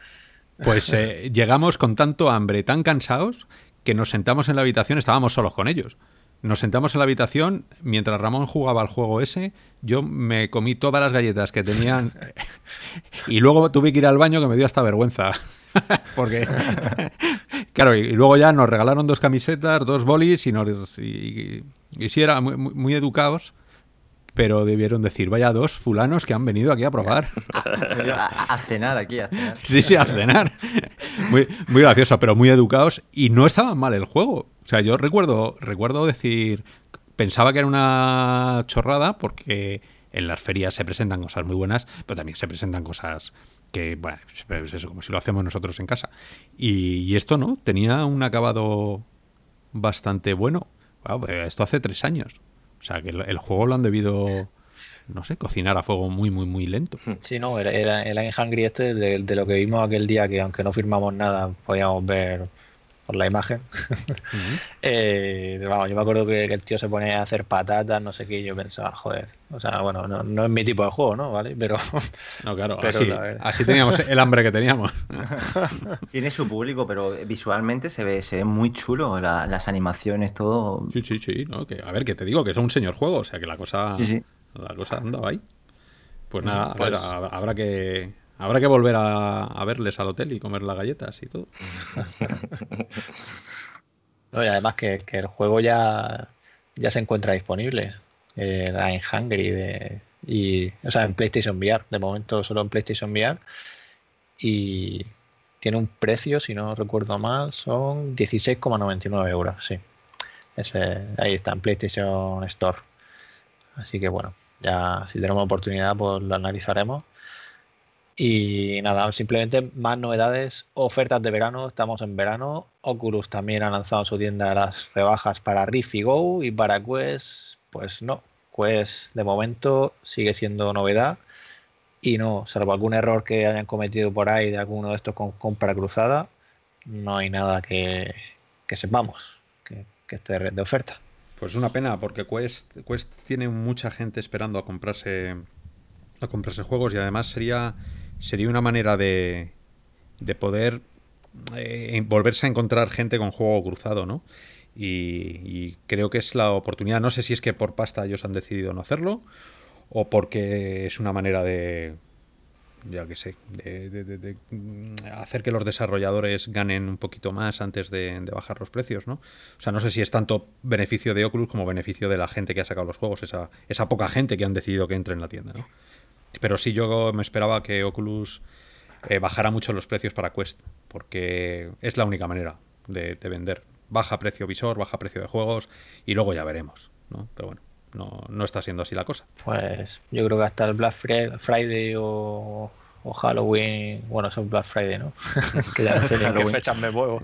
Pues eh, llegamos con tanto hambre, tan cansados, que nos sentamos en la habitación, estábamos solos con ellos. Nos sentamos en la habitación, mientras Ramón jugaba al juego ese, yo me comí todas las galletas que tenían y luego tuve que ir al baño que me dio hasta vergüenza. Porque, claro, y, luego ya nos regalaron dos camisetas, dos bolis y, nos, y, si era muy, muy, educados, pero debieron decir, vaya dos fulanos que han venido aquí a probar. a, cenar aquí, a cenar. Sí, sí, a cenar. Muy, muy gracioso, pero muy educados y no estaban mal el juego. O sea, yo recuerdo, recuerdo decir, pensaba que era una chorrada porque en las ferias se presentan cosas muy buenas, pero también se presentan cosas que, bueno, es eso, como si lo hacemos nosotros en casa. Y, esto no, tenía un acabado bastante bueno. esto hace tres años. O sea, que el, juego lo han debido, no sé, cocinar a fuego muy, muy, muy lento. Sí, no, el, el, Hungry este, de, lo que vimos aquel día, que aunque no firmamos nada, podíamos ver por la imagen. Eh, vamos, yo me acuerdo que, el tío se pone a hacer patatas, no sé qué, y yo pensaba, joder, o sea, bueno, no, es mi tipo de juego, ¿no? ¿Vale? Pero. No, claro, así, teníamos el hambre que teníamos. Tiene su público, pero visualmente se ve, se ve muy chulo, las animaciones, todo. Sí, sí, sí, ¿no? Que, a ver, que te digo que es un señor juego, o sea, que la cosa. La cosa andaba ahí. Pues nada, pues habrá que Habrá que volver a, verles al hotel y comer las galletas y todo. y además que, el juego ya, ya se encuentra disponible eh, en Hungry de, y, o sea, en PlayStation VR. De momento solo en PlayStation VR. Y tiene un precio, si no recuerdo mal, son 16,99 euros. Sí. Ese, ahí está, en PlayStation Store. Así que bueno, ya si tenemos oportunidad, pues lo analizaremos. Y nada, simplemente más novedades, ofertas de verano, estamos en verano. Oculus también ha lanzado su tienda las rebajas para Rift y Go y para Quest, pues no. Quest de momento sigue siendo novedad y no, salvo algún error que hayan cometido por ahí de alguno de estos con compra cruzada, no hay nada que, sepamos que, que esté de oferta. Pues una pena porque Quest, Quest tiene mucha gente esperando a comprarse a comprarse juegos y además sería sería una manera de, de poder eh, volverse a encontrar gente con juego cruzado, ¿no? Y, creo que es la oportunidad. No sé si es que por pasta ellos han decidido no hacerlo o porque es una manera de, ya que sé, de, hacer que los desarrolladores ganen un poquito más antes de, bajar los precios, ¿no? O sea, no sé si es tanto beneficio de Oculus como beneficio de la gente que ha sacado los juegos, esa, esa poca gente que han decidido que entre en la tienda, ¿no? Pero sí yo me esperaba que Oculus eh, bajara mucho los precios para Quest, porque es la única manera de, vender. Baja precio visor, baja precio de juegos y luego ya veremos, ¿no? Pero bueno, no, no está siendo así la cosa. Pues yo creo que hasta el Black Friday o, Halloween, bueno, es Black Friday, ¿no? que ya no sé en qué fechas me muevo.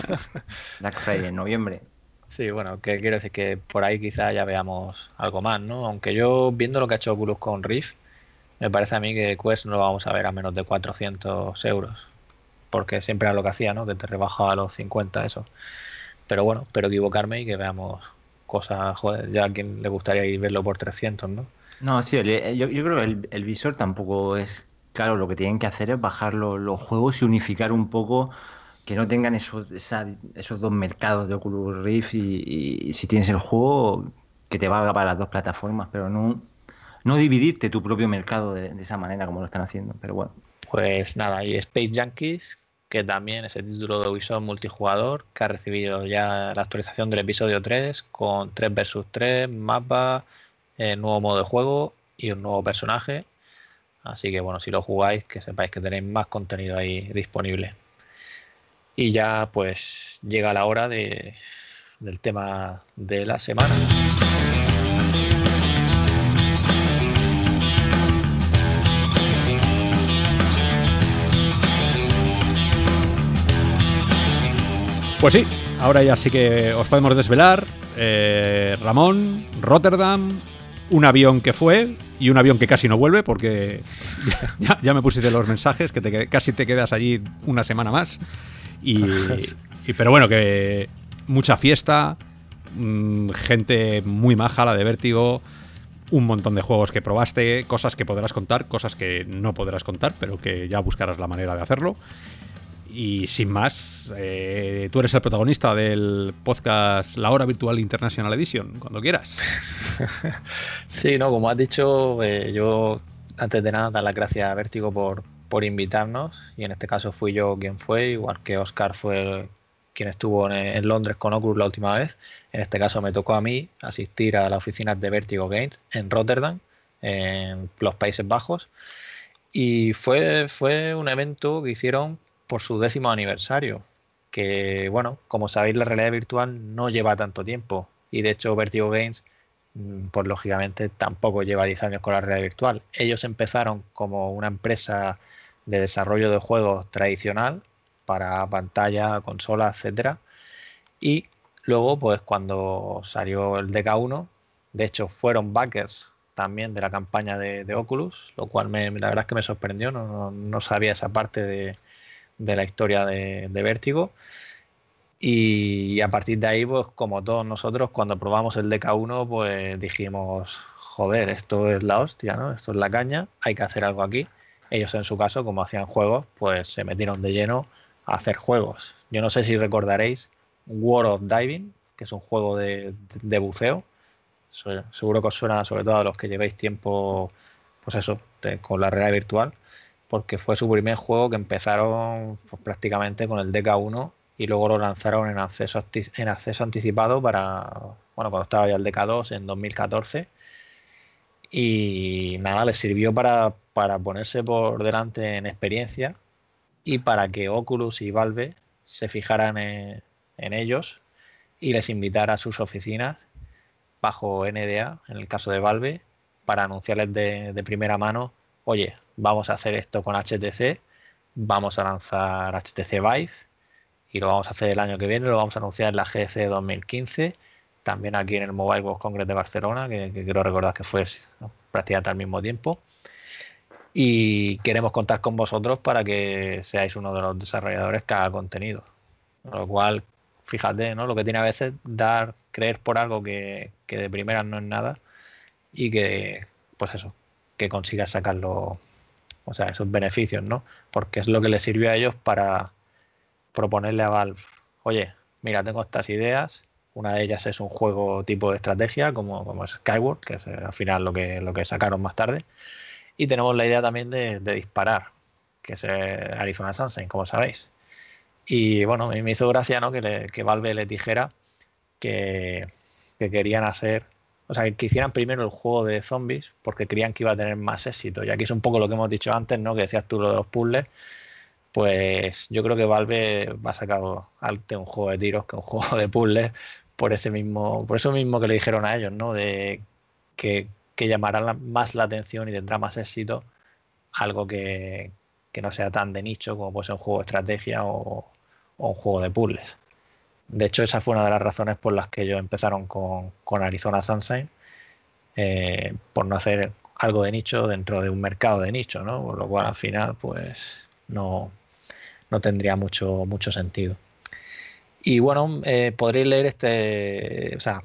Black Friday, noviembre. Sí, bueno, que quiero decir que por ahí quizá ya veamos algo más, ¿no? Aunque yo, viendo lo que ha hecho Oculus con Rift, me parece a mí que Quest no lo vamos a ver a menos de 400 euros. Porque siempre era lo que hacía, ¿no? Que te rebajaba a los 50, eso. Pero bueno, espero equivocarme y que veamos cosas, joder, ya a quien le gustaría ir verlo por 300, ¿no? No, sí, yo, creo que el, visor tampoco es claro. Lo que tienen que hacer es bajar los, juegos y unificar un poco que no tengan esos, esos dos mercados de Oculus Rift y, y, si tienes el juego que te valga para las dos plataformas, pero no no dividirte tu propio mercado de, esa manera como lo están haciendo, pero bueno. Pues nada, y Space Junkies, que también es el título de Ubisoft multijugador, que ha recibido ya la actualización del episodio 3 con 3 versus 3, mapa, eh, nuevo modo de juego y un nuevo personaje. Así que bueno, si lo jugáis, que sepáis que tenéis más contenido ahí disponible. Y ya pues llega la hora de, del tema de la semana. Pues sí, ahora ya sí que os podemos desvelar. Eh, Ramón, Rotterdam, un avión que fue y un avión que casi no vuelve porque ya, me pusiste los mensajes que te, casi te quedas allí una semana más. Y, pero bueno, que mucha fiesta, mm, gente muy maja, la de Vértigo, un montón de juegos que probaste, cosas que podrás contar, cosas que no podrás contar, pero que ya buscarás la manera de hacerlo. Y sin más, eh, tú eres el protagonista del podcast La Hora Virtual International Edition, cuando quieras. Sí, no, como has dicho, eh, yo antes de nada dar las gracias a Vértigo por, por invitarnos y en este caso fui yo quien fue, igual que Oscar fue quien estuvo en, Londres con Oculus la última vez. En este caso me tocó a mí asistir a la oficina de Vertigo Games en Rotterdam, en los Países Bajos. Y fue, fue un evento que hicieron por su décimo aniversario. Que, bueno, como sabéis, la realidad virtual no lleva tanto tiempo. Y de hecho, Vertigo Games, mm, pues lógicamente, tampoco lleva 10 años con la realidad virtual. Ellos empezaron como una empresa de desarrollo de juegos tradicional para pantalla, consola, etcétera. Y luego, pues cuando salió el DK1, de hecho fueron backers también de la campaña de, Oculus, lo cual me, la verdad es que me sorprendió, no, sabía esa parte de, la historia de, de Vértigo. Y a partir de ahí, pues como todos nosotros, cuando probamos el DK1, pues dijimos, joder, esto es la hostia, ¿no? Esto es la caña, hay que hacer algo aquí. Ellos en su caso, como hacían juegos, pues se metieron de lleno hacer juegos. Yo no sé si recordaréis World of Diving, que es un juego de, buceo. Seguro que os suena sobre todo a los que llevéis tiempo, pues eso, con la realidad virtual, porque fue su primer juego que empezaron pues, prácticamente con el DK1 y luego lo lanzaron en acceso, en acceso anticipado para, bueno, cuando estaba ya el DK2 en 2014. Y nada, les sirvió para, para ponerse por delante en experiencia y para que Oculus y Valve se fijaran en, ellos y les invitara a sus oficinas bajo NDA, en el caso de Valve, para anunciarles de, primera mano, oye, vamos a hacer esto con HTC, vamos a lanzar HTC Vive y lo vamos a hacer el año que viene, lo vamos a anunciar en la GC 2015, también aquí en el Mobile World Congress de Barcelona, que, quiero recordar que fue prácticamente al mismo tiempo y queremos contar con vosotros para que seáis uno de los desarrolladores que haga contenido. lo cual, fíjate, ¿no? Lo que tiene a veces dar, creer por algo que, de primera no es nada y que, pues eso, que consiga sacarlo, o sea, esos beneficios, ¿no? Porque es lo que les sirvió a ellos para proponerle a Valve, oye, mira, tengo estas ideas, una de ellas es un juego tipo de estrategia como, como Skyward, que es al final lo que, lo que sacaron más tarde. Y tenemos la idea también de, disparar, que es Arizona Sunshine, como sabéis. Y bueno, me hizo gracia ¿no? que, que Valve le dijera que, querían hacer, o sea, que hicieran primero el juego de zombies porque creían que iba a tener más éxito. Y aquí es un poco lo que hemos dicho antes, ¿no? Que decías tú lo de los puzzles. Pues yo creo que Valve va a sacar ante un juego de tiros que un juego de puzzles por ese mismo, por eso mismo que le dijeron a ellos, ¿no? De que que llamará más la atención y tendrá más éxito algo que, no sea tan de nicho como puede ser un juego de estrategia o, un juego de puzzles. De hecho, esa fue una de las razones por las que ellos empezaron con, Arizona Sunshine, eh, por no hacer algo de nicho dentro de un mercado de nicho, ¿no? Por lo cual al final, pues no, no tendría mucho, mucho sentido. Y bueno, eh, podréis leer este, o sea,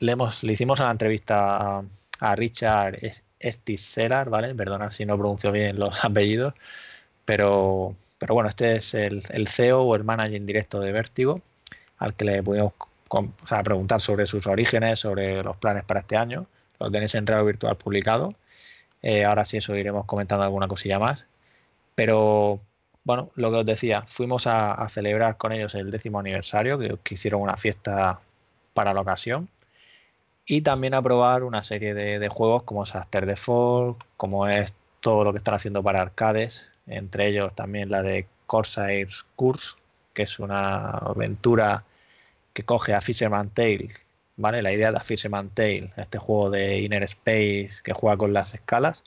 le, le hicimos una entrevista a Richard Estiselar, ¿vale? Perdona si no pronuncio bien los apellidos, pero, pero bueno, este es el, CEO o el manager directo de Vértigo, al que le pudimos preguntar sobre sus orígenes, sobre los planes para este año. Lo tenéis en Real Virtual publicado. Eh, ahora sí, eso iremos comentando alguna cosilla más. Pero bueno, lo que os decía, fuimos a, celebrar con ellos el décimo aniversario, que hicieron una fiesta para la ocasión y también a probar una serie de, juegos como After the Fall, como es todo lo que están haciendo para arcades, entre ellos también la de Corsairs Curse, que es una aventura que coge a Fisherman Tale, ¿vale? La idea de Fisherman Tale, este juego de Inner Space que juega con las escalas,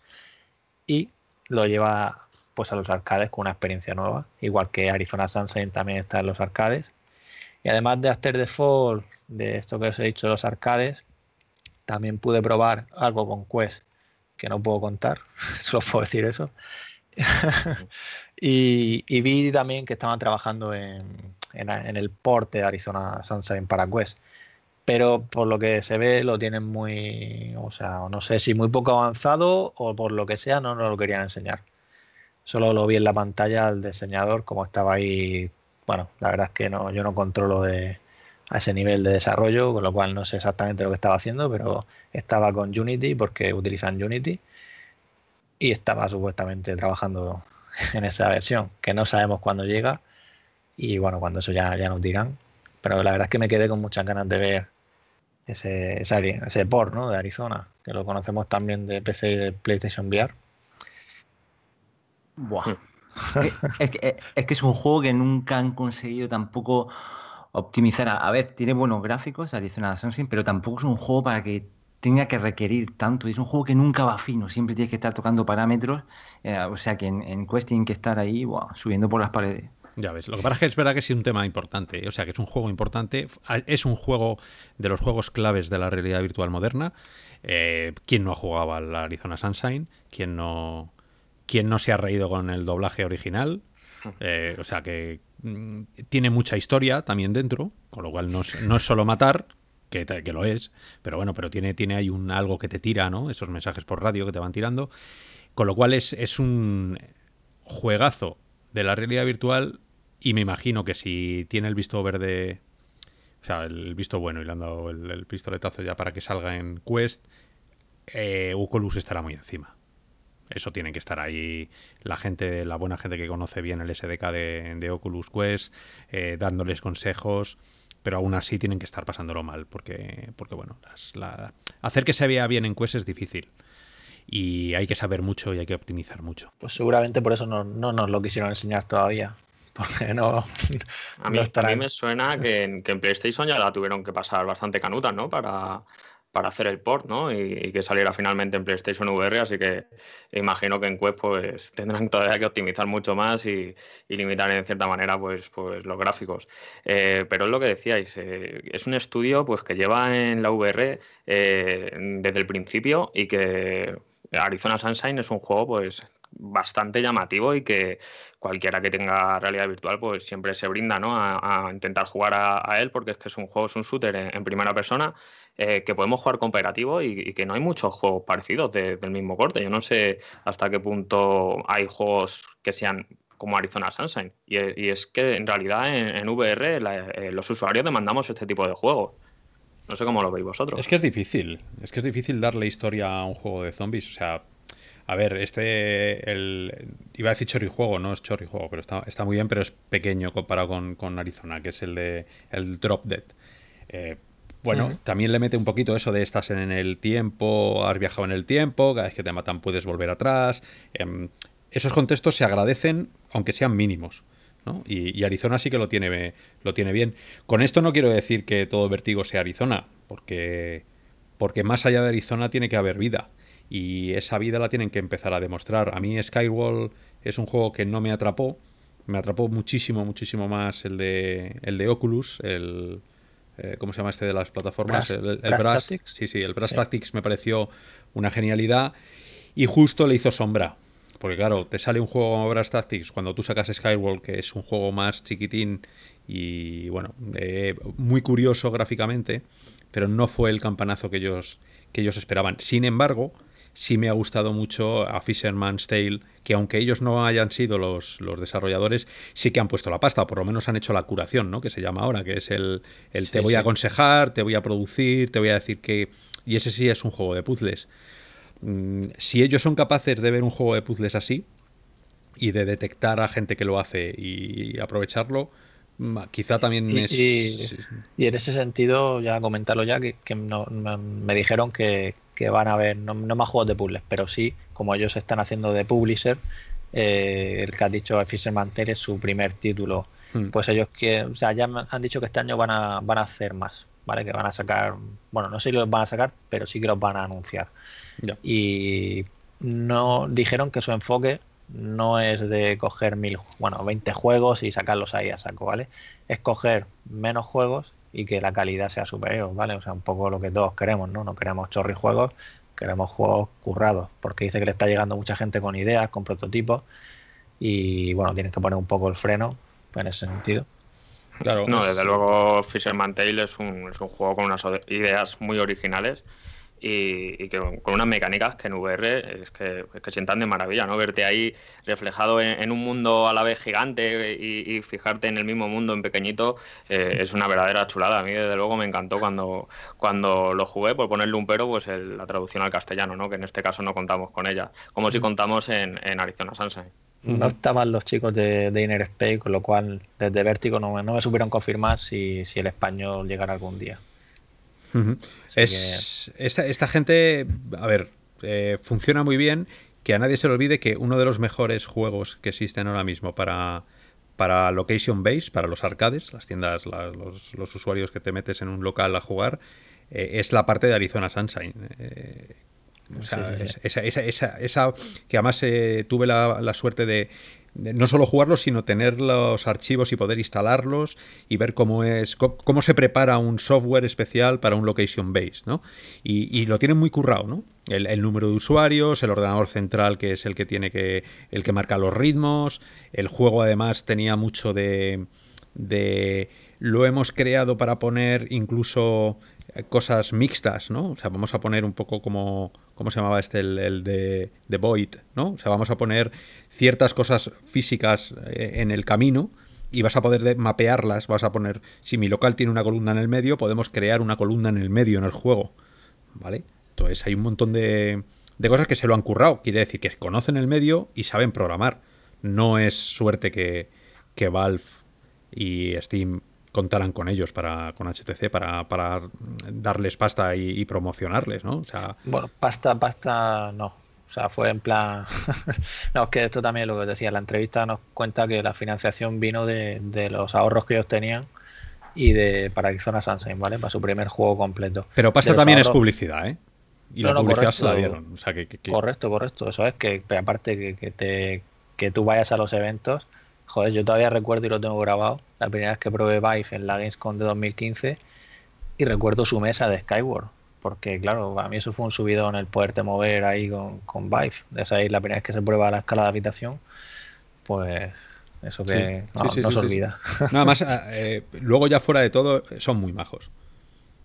y lo lleva pues a los arcades con una experiencia nueva, igual que Arizona Sunshine también está en los arcades. Y además de After the Fall, de esto que os he dicho, los arcades, también pude probar algo con Quest que no puedo contar, solo puedo decir eso. Y, vi también que estaban trabajando en, el port de Arizona Sunshine para Quest. Pero por lo que se ve lo tienen muy, o sea, no sé si muy poco avanzado o por lo que sea no nos lo querían enseñar. Solo lo vi en la pantalla al diseñador como estaba ahí. Bueno, la verdad es que no, yo no controlo de, a ese nivel de desarrollo, con lo cual no sé exactamente lo que estaba haciendo, pero estaba con Unity porque utilizan Unity y estaba supuestamente trabajando en esa versión, que no sabemos cuándo llega Y bueno, cuando eso ya, ya nos dirán. Pero la verdad es que me quedé con muchas ganas de ver ese, ese, ese port ¿no? de Arizona, que lo conocemos también de PC y de PlayStation VR. Buah. es, que, es, que, es un juego que nunca han conseguido tampoco optimizar. A, ver, tiene buenos gráficos, Arizona Sunshine, pero tampoco es un juego para que tenga que requerir tanto. Es un juego que nunca va fino, siempre tienes que estar tocando parámetros. Eh, o sea que en, en Quest tienen que estar ahí subiendo por las paredes. Ya ves, lo que pasa es que es verdad que es un tema importante, o sea que es un juego importante, es un juego de los juegos claves de la realidad virtual moderna. Eh, ¿Quién no ha jugado al Arizona Sunshine? ¿Quién no, quién no se ha reído con el doblaje original? Eh, o sea que mm, tiene mucha historia también dentro, con lo cual no es, no es solo matar, que, lo es, pero bueno, pero tiene, tiene ahí un algo que te tira, ¿no? Esos mensajes por radio que te van tirando. Con lo cual es, es un juegazo de la realidad virtual y me imagino que si tiene el visto verde, o sea, el visto bueno y le han dado el, pistoletazo ya para que salga en Quest, eh, Oculus estará muy encima. Eso tiene que estar ahí la gente, la buena gente que conoce bien el SDK de, Oculus Quest, eh, dándoles consejos, pero aún así tienen que estar pasándolo mal, porque, porque bueno, hacer que se vea bien en Quest es difícil y hay que saber mucho y hay que optimizar mucho. Pues seguramente por eso no, no nos lo quisieron enseñar todavía. Porque no, a, mí, a mí me suena que en, que en, PlayStation ya la tuvieron que pasar bastante canuta, ¿no? Para, para hacer el port, ¿no? Y, que saliera finalmente en PlayStation VR, así que imagino que en Quest pues tendrán todavía que optimizar mucho más y, limitar en cierta manera pues, pues los gráficos. Eh, pero es lo que decíais, eh, es un estudio pues que lleva en la VR eh, desde el principio y que Arizona Sunshine es un juego pues bastante llamativo y que cualquiera que tenga realidad virtual pues siempre se brinda ¿no? a, intentar jugar a, él porque es que es un juego, es un shooter en, primera persona eh, que podemos jugar cooperativo y, que no hay muchos juegos parecidos del mismo corte. Yo no sé hasta qué punto hay juegos que sean como Arizona Sunshine. Y, es que en realidad en, VR eh, los usuarios demandamos este tipo de juegos. No sé cómo lo veis vosotros. Es que es difícil. Es que es difícil darle historia a un juego de zombies. O sea, a ver, este. El, iba a decir chorrijuego, no es chorrijuego, pero está, está muy bien, pero es pequeño comparado con, Arizona, que es el de el Drop Dead. Eh, bueno, también le mete un poquito eso de estás en el tiempo, has viajado en el tiempo, cada vez que te matan puedes volver atrás. Em, esos contextos se agradecen, aunque sean mínimos. ¿no? Y, Arizona sí que lo tiene, lo tiene bien. Con esto no quiero decir que todo Vertigo sea Arizona, porque, porque más allá de Arizona tiene que haber vida y esa vida la tienen que empezar a demostrar. A mí Skywall es un juego que no me atrapó, me atrapó muchísimo, muchísimo más el de, el de Oculus, el... Eh, ¿Cómo se llama este de las plataformas? el, Brass, Sí, sí, el Brass Tactics me pareció una genialidad y justo le hizo sombra. Porque claro, te sale un juego como Brass Tactics cuando tú sacas Skywall, que es un juego más chiquitín y bueno, eh, muy curioso gráficamente, pero no fue el campanazo que ellos, que ellos esperaban. Sin embargo, sí me ha gustado mucho a Fisherman's Tale, que aunque ellos no hayan sido los, los, desarrolladores, sí que han puesto la pasta, o por lo menos han hecho la curación, ¿no? Que se llama ahora, que es el, el te voy a aconsejar, te voy a producir, te voy a decir que... Y ese sí es un juego de puzzles. Mm, si ellos son capaces de ver un juego de puzzles así y de detectar a gente que lo hace y aprovecharlo, mm, quizá también y, es... Y, en ese sentido, ya comentarlo ya, que, me dijeron que, que van a ver, no, más juegos de puzzles, pero sí, como ellos están haciendo de publisher, eh, el que has dicho Fisherman Tale es su primer título. Hmm. Pues ellos que, o sea, ya han dicho que este año van a, van a hacer más, ¿vale? Que van a sacar, bueno, no sé si los van a sacar, pero sí que los van a anunciar. Y no dijeron que su enfoque no es de coger mil, bueno, 20 juegos y sacarlos ahí a saco, ¿vale? Es coger menos juegos y que la calidad sea superior, ¿vale? O sea, un poco lo que todos queremos, ¿no? No queremos chorri juegos, queremos juegos currados, porque dice que le está llegando mucha gente con ideas, con prototipos, y bueno, tienes que poner un poco el freno en ese sentido. Claro, no, desde luego Fisherman Tale es un, es un juego con unas ideas muy originales y, que con unas mecánicas que en VR es que, que, sientan de maravilla, ¿no? Verte ahí reflejado en, un mundo a la vez gigante y, fijarte en el mismo mundo en pequeñito eh, es una verdadera chulada. A mí desde luego me encantó cuando, cuando lo jugué, por ponerle un pero, pues la traducción al castellano, ¿no? Que en este caso no contamos con ella, como si contamos en, en Arizona Sunshine. no estaban los chicos de, de, Inner Space, con lo cual desde Vértigo no, no me supieron confirmar si, si, el español llegara algún día. Es, esta, esta, gente, a ver, eh, funciona muy bien. Que a nadie se le olvide que uno de los mejores juegos que existen ahora mismo para, para location base, para los arcades, las tiendas, la, los, los, usuarios que te metes en un local a jugar, eh, es la parte de Arizona Sunshine. Eh, o sea, sí, sí, sí. Esa, esa, esa, esa, que además eh, tuve la, la suerte de, no solo jugarlos, sino tener los archivos y poder instalarlos y ver cómo es cómo se prepara un software especial para un location base, ¿no? Y, lo tienen muy currado, ¿no? El, el, número de usuarios, el ordenador central que es el que tiene que el que marca los ritmos, el juego además tenía mucho de, de lo hemos creado para poner incluso cosas mixtas, ¿no? O sea, vamos a poner un poco como, ¿cómo se llamaba este? El, de, Void, ¿no? O sea, vamos a poner ciertas cosas físicas eh, en el camino y vas a poder mapearlas, vas a poner, si mi local tiene una columna en el medio, podemos crear una columna en el medio en el juego, ¿vale? Entonces hay un montón de, de cosas que se lo han currado, quiere decir que conocen el medio y saben programar. No es suerte que, que Valve y Steam contaran con ellos para con HTC para, para darles pasta y, y, promocionarles, ¿no? O sea, bueno, pasta, pasta no. O sea, fue en plan. no, es que esto también es lo que decía. La entrevista nos cuenta que la financiación vino de, de los ahorros que ellos tenían y de para Arizona Sunshine, ¿vale? Para su primer juego completo. Pero pasta también ahorros... es publicidad, ¿eh? Y no, la publicidad correcto, se la dieron. O sea, que, que, Correcto, correcto. Eso es que, aparte que, que, te, que tú vayas a los eventos Joder, yo todavía recuerdo y lo tengo grabado, la primera vez que probé Vive en la Gamescom de 2015 y recuerdo su mesa de Skyward, porque claro, a mí eso fue un subidón el poderte mover ahí con, con Vive. Esa es la primera vez que se prueba la escala de habitación, pues eso que sí, no, sí, sí, no se olvida. Nada más, eh, luego ya fuera de todo, son muy majos.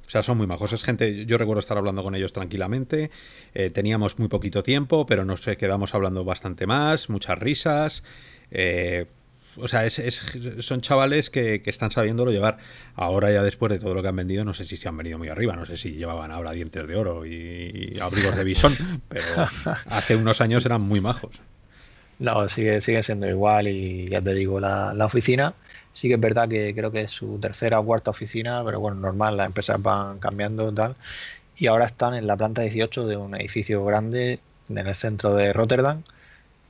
O sea, son muy majos. Es gente, yo recuerdo estar hablando con ellos tranquilamente. Eh, teníamos muy poquito tiempo, pero nos quedamos hablando bastante más, muchas risas. Eh, o sea, es, es, son chavales que, que, están sabiéndolo llevar. Ahora ya después de todo lo que han vendido, no sé si se han venido muy arriba, no sé si llevaban ahora dientes de oro y, y abrigos de bisón, pero hace unos años eran muy majos. No, sigue, sigue siendo igual y ya te digo, la, la, oficina sí que es verdad que creo que es su tercera o cuarta oficina, pero bueno, normal, las empresas van cambiando y tal. Y ahora están en la planta 18 de un edificio grande en el centro de Rotterdam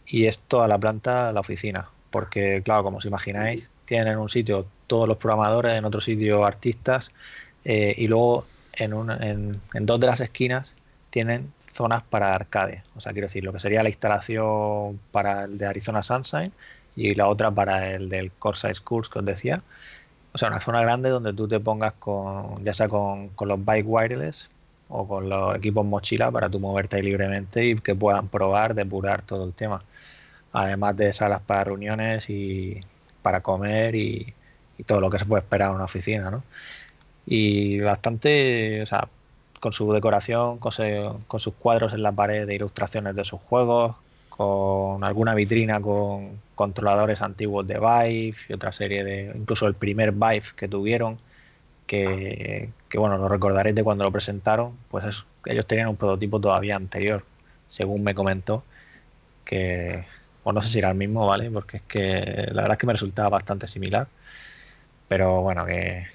y es toda la planta la oficina porque claro, como os imagináis, tienen en un sitio todos los programadores, en otro sitio artistas, eh, y luego en, una, en, en, dos de las esquinas tienen zonas para arcade. O sea, quiero decir, lo que sería la instalación para el de Arizona Sunshine y la otra para el del Corsair Course que os decía. O sea, una zona grande donde tú te pongas con, ya sea con, con los bike wireless o con los equipos mochila para tú moverte ahí libremente y que puedan probar, depurar todo el tema además de salas para reuniones y para comer y, todo lo que se puede esperar en una oficina, ¿no? Y bastante, o sea, con su decoración, con, sus cuadros en la pared de ilustraciones de sus juegos, con alguna vitrina con controladores antiguos de Vive y otra serie de, incluso el primer Vive que tuvieron, que, que bueno, lo recordaréis de cuando lo presentaron, pues es, ellos tenían un prototipo todavía anterior, según me comentó, que, o no sé si era el mismo, ¿vale? Porque es que la verdad es que me resultaba bastante similar. Pero bueno, que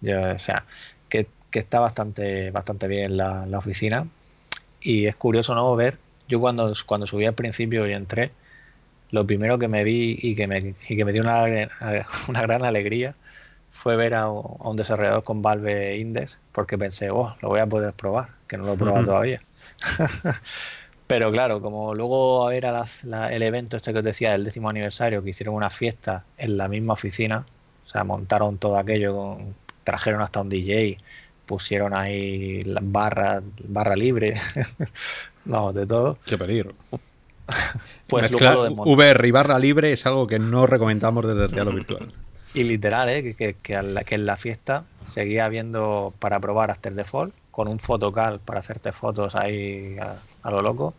yo, o sea, que, que, está bastante, bastante bien la, la, oficina. Y es curioso, ¿no? Ver, yo cuando, cuando subí al principio y entré, lo primero que me vi y que me, y que me dio una, una gran alegría fue ver a, un desarrollador con Valve Index, porque pensé, oh, lo voy a poder probar, que no lo he probado uh -huh. todavía. Pero claro, como luego era la, la, el evento este que os decía, el décimo aniversario, que hicieron una fiesta en la misma oficina, o sea, montaron todo aquello, con, trajeron hasta un DJ, pusieron ahí las barras, barra libre, vamos, de todo. Qué peligro. Pues Mezclar VR y barra libre es algo que no recomendamos desde Real o Virtual. Y literal, ¿eh? que, que, que, la, que en la fiesta seguía habiendo para probar After Default con un fotocal para hacerte fotos ahí a, a, lo loco.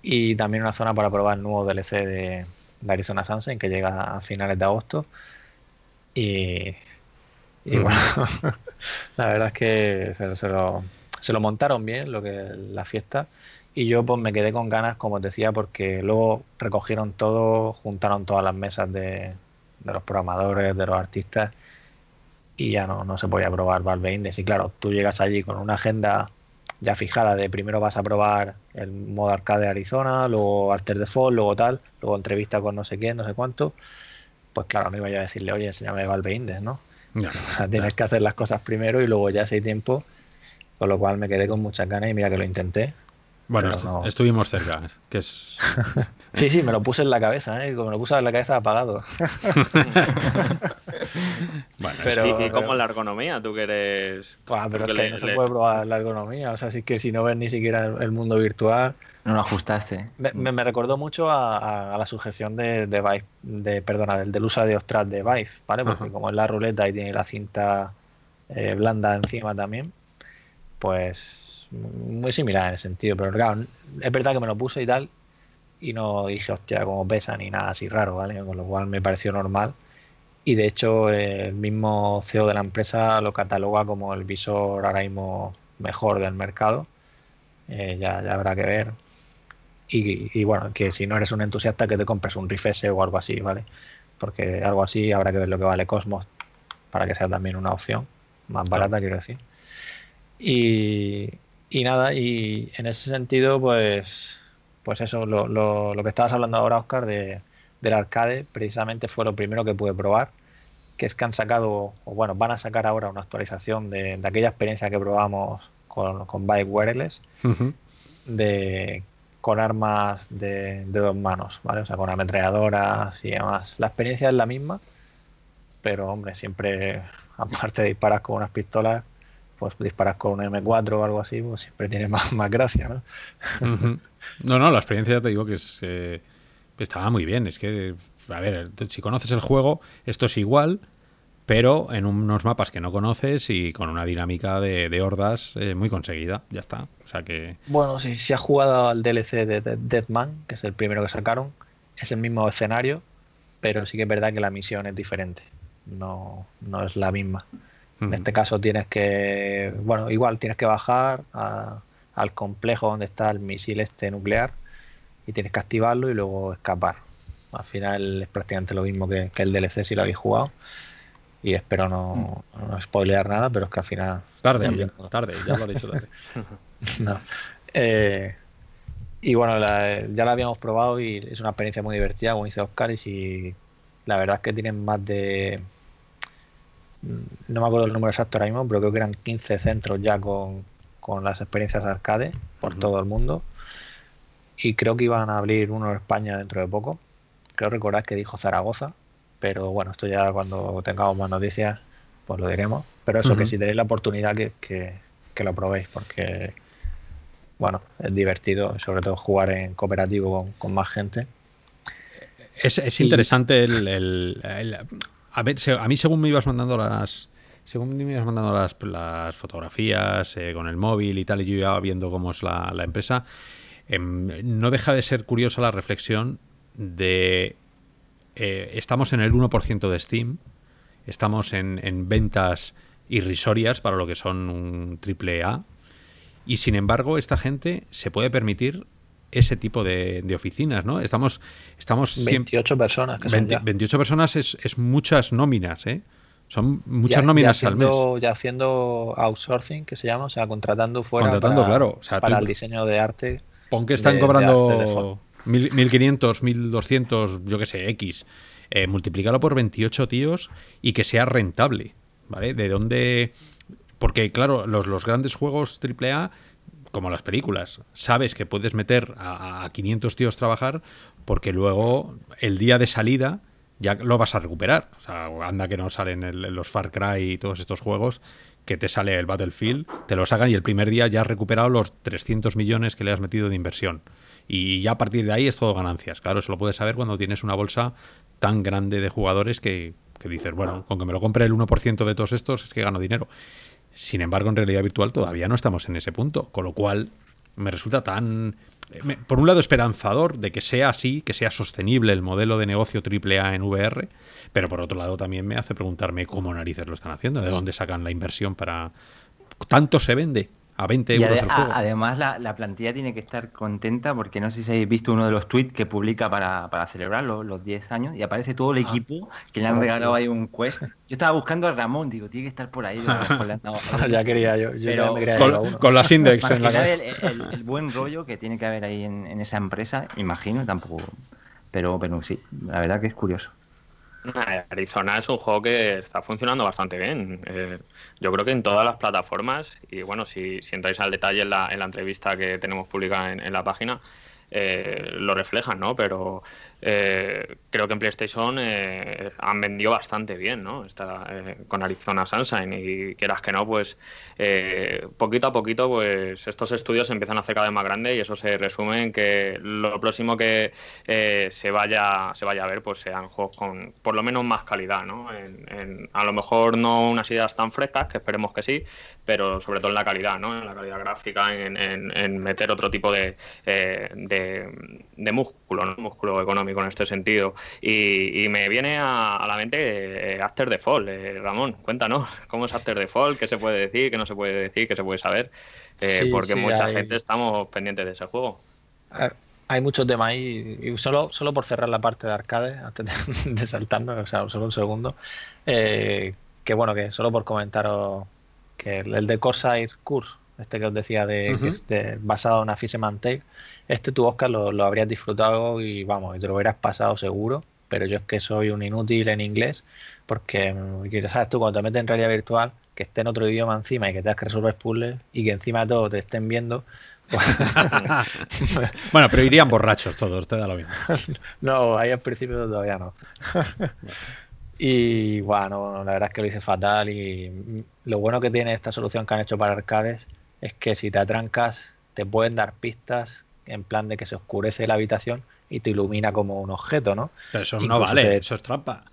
Y también una zona para probar el nuevo DLC de, de Arizona Sunshine que llega a finales de agosto. Y, y mm. bueno, la verdad es que se, se, lo, se, lo, montaron bien lo que la fiesta. Y yo pues me quedé con ganas, como os decía, porque luego recogieron todo, juntaron todas las mesas de, de los programadores, de los artistas, y ya no, no se podía probar Valve Index. Y claro, tú llegas allí con una agenda ya fijada de primero vas a probar el modo arcade de Arizona, luego After Default, luego tal, luego entrevista con no sé quién, no sé cuánto, pues claro, no iba yo a decirle, oye, llama Valve Index, ¿no? O sea, tienes que hacer las cosas primero y luego ya si hay tiempo, con lo cual me quedé con muchas ganas y mira que lo intenté. Bueno, Pero est- no. estuvimos cerca, que es... Sí, sí, me lo puse en la cabeza, ¿eh? Como me lo puse en la cabeza apagado. Bueno, Pero- ¿Y, y cómo es la ergonomía? ¿Tú que eres...? Pero es porque que le- no se le- puede probar la ergonomía, o sea, sí que si no ves ni siquiera el, el mundo virtual. No lo ajustaste. Me, me- me recordó mucho a, a- a la sujeción de, de Vive, de, perdona, del, del uso de Ostrat de Vive, ¿vale? Porque Ajá. como es la ruleta y tiene la cinta eh, blanda encima también, pues muy similar en ese sentido. Pero claro, es verdad que me lo puse y tal, y no dije, hostia, cómo pesa ni nada así raro, ¿vale? Con lo cual me pareció normal. Y de hecho, el mismo CEO de la empresa lo cataloga como el visor ahora mismo mejor del mercado. Eh, ya, ya habrá que ver. Y, y bueno, que si no eres un entusiasta, que te compres un Rift S o algo así, ¿vale? Porque algo así habrá que ver lo que vale Cosmos para que sea también una opción más barata, quiero decir. Y, y nada, y en ese sentido, pues, pues eso, lo, lo- lo que estabas hablando ahora, Oscar, de, del arcade, precisamente fue lo primero que pude probar, que es que han sacado, o bueno, van a sacar ahora una actualización de, de aquella experiencia que probamos con, con Bike Wireless, de con armas de, de dos manos, ¿vale? O sea, con ametralladoras y demás. La experiencia es la misma, pero hombre, siempre, aparte de disparar con unas pistolas, pues disparas con un M4 o algo así, pues siempre tiene más, más gracia, ¿no? No, no, la experiencia ya te digo que es, eh, estaba muy bien. Es que, a ver, si conoces el juego, esto es igual, pero en unos mapas que no conoces y con una dinámica de, de hordas eh, muy conseguida. Ya está. O sea que. Bueno, si, si has jugado al DLC de, de Deadman, que es el primero que sacaron, es el mismo escenario, pero sí que es verdad que la misión es diferente. No, no es la misma. En este caso tienes que, bueno, igual tienes que bajar a- al complejo donde está el misil este nuclear y tienes que activarlo y luego escapar. Al final es prácticamente lo mismo que, que el DLC si lo habéis jugado. Y espero no, no spoilear nada, pero es que al final... Tarde, Ya, tarde, ya lo ha dicho tarde. no. Eh, y bueno, la- ya la habíamos probado y es una experiencia muy divertida, como dice Oscar, y si la verdad es que tienen más de... No me acuerdo el número exacto ahora mismo, pero creo que eran 15 centros ya con, con las experiencias arcade por todo el mundo. Y creo que iban a abrir uno en España dentro de poco. Creo recordar que dijo Zaragoza, pero bueno, esto ya cuando tengamos más noticias, pues lo diremos. Pero eso, que si tenéis la oportunidad, que, que, que lo probéis, porque bueno, es divertido, sobre todo jugar en cooperativo con, con más gente. Es, es Y- interesante el, el- el- a, ver, a mí según me ibas mandando las según me ibas mandando las, fotografías eh, con el móvil y tal y yo iba viendo cómo es la, la empresa em, no deja de ser curiosa la reflexión de eh, estamos en el 1% de Steam estamos en, en ventas irrisorias para lo que son un triple A y sin embargo esta gente se puede permitir ese tipo de, de oficinas, ¿no? Estamos, estamos siempre, 28 personas que son 20 ya. 28 personas es, es muchas nóminas, ¿eh? Son muchas Ya- nóminas ya al mes. Ya haciendo outsourcing, que se llama, o sea, contratando fuera Contratando, para, claro, o sea, para tú- el diseño de arte. Pon que están de- de de cobrando mil- 1500, 1200, yo que sé, X. Eh, multiplícalo por 28 tíos y que sea rentable, ¿vale? De dónde. Porque, claro, los, los grandes juegos AAA, como las películas, sabes que puedes meter a, a 500 tíos trabajar porque luego el día de salida ya lo vas a recuperar. O sea, anda que no salen el- los Far Cry y todos estos juegos que te sale el Battlefield, te lo sacan y el primer día ya has recuperado los 300 millones que le has metido de inversión. Y ya a partir de ahí es todo ganancias. Claro, eso lo puedes saber cuando tienes una bolsa tan grande de jugadores que, que dices, bueno, con que me lo compre el 1% de todos estos es que gano dinero. Sin embargo, en realidad virtual todavía no estamos en ese punto, con lo cual me resulta tan, eh, por un lado, esperanzador de que sea así, que sea sostenible el modelo de negocio AAA en VR, pero por otro lado también me hace preguntarme cómo narices lo están haciendo, de dónde sacan la inversión para... ¿Tanto se vende a 20 Y euros ade- el juego. además la, la plantilla tiene que estar contenta porque no sé si habéis visto uno de los tweets que publica para, para celebrar los, los 10 años y aparece todo el equipo que le han regalado ahí un quest. Yo estaba buscando a Ramón, digo, tiene que estar por ahí. ya quería yo, yo ya Pero- me quería Con, uno. con las index en la el- el buen rollo que tiene que haber ahí en, en esa empresa, imagino, tampoco. Pero, pero sí, la verdad que es curioso. Arizona es un juego que está funcionando bastante bien. Eh, yo creo que en todas las plataformas, y bueno, si, si entráis al detalle en la, en la entrevista que tenemos publicada en, en la página, eh, lo reflejan, ¿no? Pero eh, creo que en PlayStation eh, han vendido bastante bien, ¿no? Está, eh, con Arizona Sunshine y quieras que no, pues eh, poquito a poquito, pues estos estudios se empiezan a hacer cada vez más grandes y eso se resume en que lo próximo que eh, se vaya se vaya a ver, pues sean juegos con por lo menos más calidad, ¿no? En, en- a lo mejor no unas ideas tan frescas, que esperemos que sí, pero sobre todo en la calidad, ¿no? En la calidad gráfica, en, en- meter otro tipo de, eh, de, de ¿no? Músculo económico en este sentido. Y, y me viene a, a la mente eh, After the Fall, eh, Ramón, cuéntanos, ¿cómo es After the Fall? ¿Qué se puede decir? ¿Qué no se puede decir? ¿Qué se puede saber? Eh, Sí, porque sí, mucha hay- gente estamos pendientes de ese juego. Eh, Hay muchos temas ahí, y solo, solo por cerrar la parte de arcade, antes de, de saltarme, o sea, solo un segundo, eh, que bueno, que solo por comentaros que el, el de Corsair Curse, este que os decía de, basado en una Fisherman Tale, este tú, Oscar, lo, lo habrías disfrutado y vamos, y te lo hubieras pasado seguro, pero yo es que soy un inútil en inglés, porque, mm, ¿sabes tú? Cuando te metes en realidad virtual, que esté en otro idioma encima y que tengas que resolver puzzles y que encima de todo te estén viendo, pues, Bueno, pero irían borrachos todos, te da lo mismo. No, ahí al principio todavía no. Y bueno, la verdad es que lo hice fatal y mm, lo bueno que tiene esta solución que han hecho para arcades es que si te atrancas te pueden dar pistas en plan de que se oscurece la habitación y te ilumina como un objeto, ¿no? Pero eso no vale, te- eso es trampa.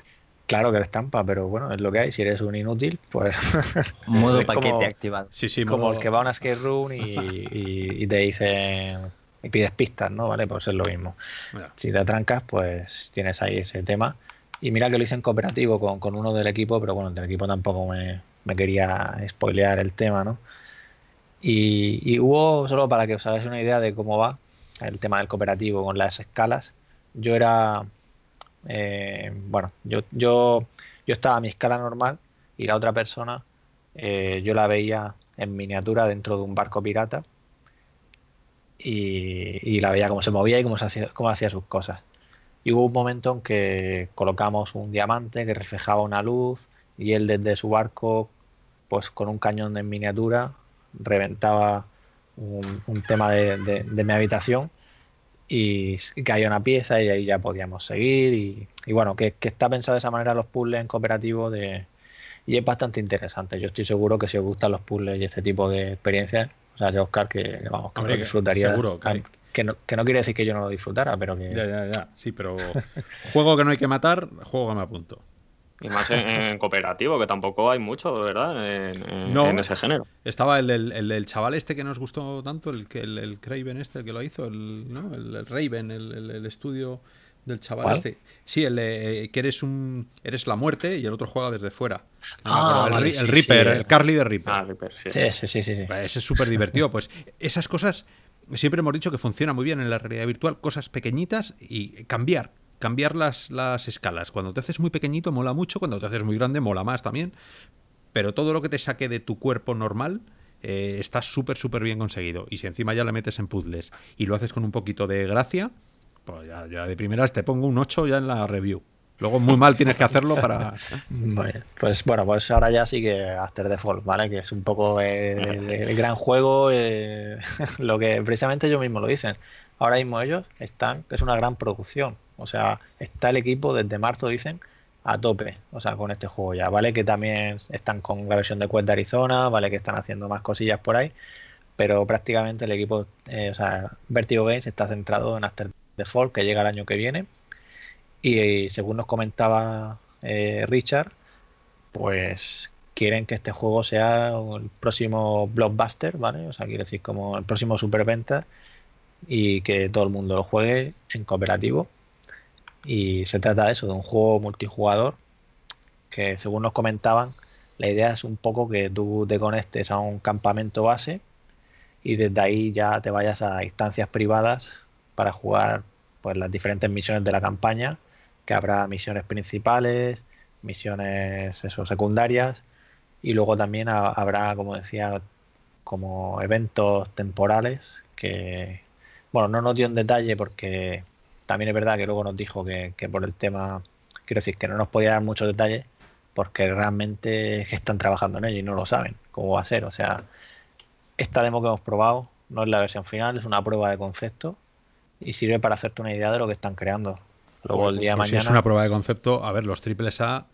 Claro que eres trampa, pero bueno, es lo que hay. Si eres un inútil, pues Modo como- paquete activado. Sí, sí, como modo- el que va a una skate room y, y- y te dicen y pides pistas, ¿no? Vale, pues es lo mismo. Mira, si te atrancas, pues tienes ahí ese tema. Y mira que lo hice en cooperativo con, con uno del equipo, pero bueno, el del equipo tampoco me, me quería spoilear el tema, ¿no? Y, hubo, solo para que os hagáis una idea de cómo va el tema del cooperativo con las escalas, yo era, eh, bueno, yo, yo, yo estaba a mi escala normal y la otra persona eh, yo la veía en miniatura dentro de un barco pirata y, y la veía cómo se movía y cómo, se hacía, cómo hacía sus cosas. Y hubo un momento en que colocamos un diamante que reflejaba una luz y él desde su barco, pues con un cañón en miniatura, reventaba un, un tema de, de- de mi habitación y, caía una pieza y ahí ya podíamos seguir. Y, y bueno, que, que está pensado de esa manera los puzzles en cooperativo de, y es bastante interesante. Yo estoy seguro que si os gustan los puzzles y este tipo de experiencias, o sea, yo Oscar, que que vamos, que Hombre, lo disfrutaría. seguro, que- que, no, que no quiere decir que yo no lo disfrutara, pero que... ya, ya, ya. Sí, pero juego que no hay que matar, juego que me apunto. Y más en, en cooperativo, que tampoco hay mucho, ¿verdad? En, en- No. en ese género. Estaba el del, el del chaval este que nos gustó tanto, el que el, el Craven este, el que lo hizo, el, ¿no? el, el Raven, el, el- el estudio del chaval ¿Cuál? este. Sí, el de, que eres un eres la muerte y el otro juega desde fuera. Ah, el, sí, sí, Reaper, el- el Carly de Reaper. Ah, Reaper, sí. Sí, sí, sí, sí. sí. Ese es súper divertido. Pues esas cosas, siempre hemos dicho que funciona muy bien en la realidad virtual, cosas pequeñitas y cambiar, cambiar las, las escalas. Cuando te haces muy pequeñito mola mucho, cuando te haces muy grande mola más también, pero todo lo que te saque de tu cuerpo normal eh, está súper, súper bien conseguido. Y si encima ya le metes en puzzles y lo haces con un poquito de gracia, pues ya, ya de primeras te pongo un 8 ya en la review. Luego muy mal tienes que hacerlo para... Pues bueno, pues ahora ya sí que After Fall, ¿vale? Que es un poco el, el gran juego, eh, lo que precisamente ellos mismos lo dicen. Ahora mismo ellos están, que es una gran producción. O sea, está el equipo desde marzo, dicen, a tope, o sea, con este juego ya, ¿vale? Que también están con la versión de Quest de Arizona, ¿vale? Que están haciendo más cosillas por ahí, pero prácticamente el equipo, eh, o sea, Vertigo Games está centrado en After the Fall, que llega el año que viene. Y, según nos comentaba eh, Richard, pues quieren que este juego sea el próximo blockbuster, ¿vale? O sea, quiere decir como el próximo superventa y que todo el mundo lo juegue en cooperativo. Y se trata de eso, de un juego multijugador que según nos comentaban, la idea es un poco que tú te conectes a un campamento base y desde ahí ya te vayas a instancias privadas para jugar pues las diferentes misiones de la campaña, que habrá misiones principales, misiones eso, secundarias y luego también habrá, como decía, como eventos temporales que, bueno, no nos dio en detalle porque también es verdad que luego nos dijo que, que por el tema, quiero decir, que no nos podía dar muchos detalles porque realmente están trabajando en ello y no lo saben cómo va a ser. O sea, esta demo que hemos probado no es la versión final, es una prueba de concepto y sirve para hacerte una idea de lo que están creando. Luego el día de mañana. Si es una prueba de concepto, a ver, los triples A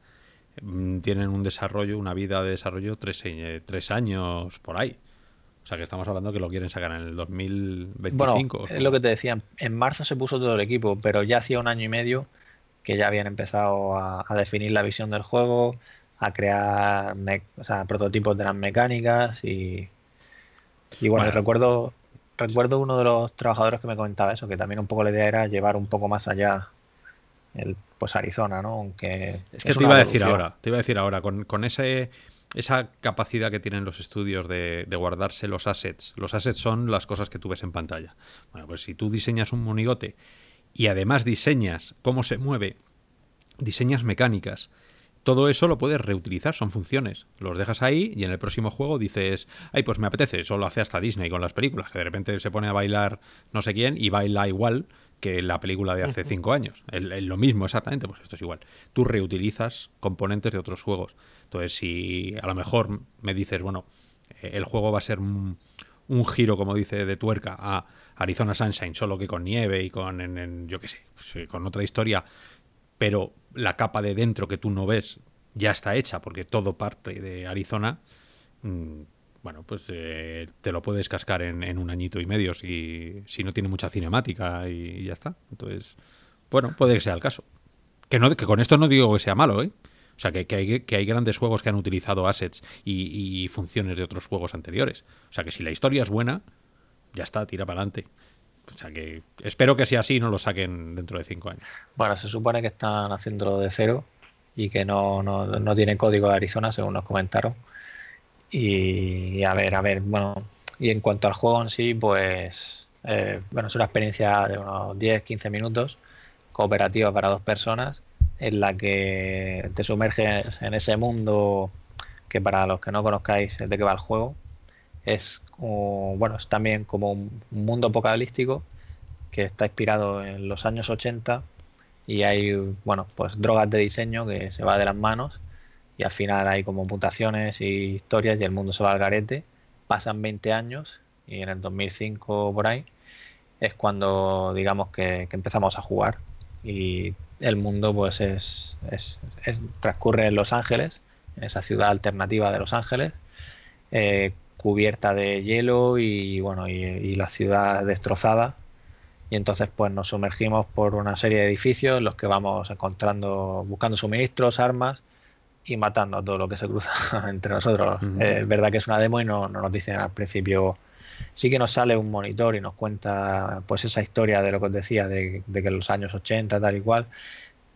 mm, tienen un desarrollo, una vida de desarrollo tres, tres años por ahí. O sea que estamos hablando que lo quieren sacar en el 2025. Bueno, es lo que te decía. En marzo se puso todo el equipo, pero ya hacía un año y medio que ya habían empezado a, definir la visión del juego, a crear prototipos de las mecánicas y, y bueno, recuerdo recuerdo uno de los trabajadores que me comentaba eso, que también un poco la idea era llevar un poco más allá el pues Arizona, ¿no? Aunque es que te iba a decir ahora, te iba a decir ahora, con, con ese esa capacidad que tienen los estudios de, de, guardarse los assets. Los assets son las cosas que tú ves en pantalla. Bueno, pues si tú diseñas un monigote y además diseñas cómo se mueve, diseñas mecánicas, todo eso lo puedes reutilizar, son funciones. Los dejas ahí y en el próximo juego dices, ay, pues me apetece, eso lo hace hasta Disney con las películas, que de repente se pone a bailar no sé quién y baila igual que la película de hace cinco años. lo mismo exactamente, pues esto es igual. Tú reutilizas componentes de otros juegos. Entonces, si a lo mejor me dices, bueno, eh, el juego va a ser un, giro, como dice, de tuerca a Arizona Sunshine, solo que con nieve y con, yo qué sé, pues, con otra historia pero la capa de dentro que tú no ves ya está hecha porque todo parte de Arizona, mm, bueno, pues eh, te lo puedes cascar en, un añito y medio si, si no tiene mucha cinemática y, ya está. Entonces, bueno, puede que sea el caso. Que, no, que con esto no digo que sea malo, ¿eh? O sea, que, hay, que hay grandes juegos que han utilizado assets y, y funciones de otros juegos anteriores. O sea, que si la historia es buena, ya está, tira para adelante. O sea que espero que sea así y no lo saquen dentro de cinco años. Bueno, se supone que están haciéndolo de cero y que no, no, tiene código de Arizona, según nos comentaron. Y a ver, a ver, bueno, y en cuanto al juego en sí, pues, eh, bueno, es una experiencia de unos 10, 15 minutos, cooperativa para dos personas, en la que te sumerges en ese mundo que para los que no conozcáis es de qué va el juego, es bueno, es también como un mundo apocalíptico que está inspirado en los años 80 y hay, bueno, pues drogas de diseño que se va de las manos y al final hay como mutaciones y historias y el mundo se va al garete. Pasan 20 años y en el 2005 por ahí es cuando digamos que, empezamos a jugar y el mundo pues es, transcurre en Los Ángeles, en esa ciudad alternativa de Los Ángeles, eh, cubierta de hielo y bueno y, la ciudad destrozada. Y entonces pues nos sumergimos por una serie de edificios en los que vamos encontrando buscando suministros armas y matando a todo lo que se cruza entre nosotros. Es verdad que es una demo y no, nos dicen al principio. Sí que nos sale un monitor y nos cuenta pues esa historia de lo que os decía de, que en los años 80 tal y cual.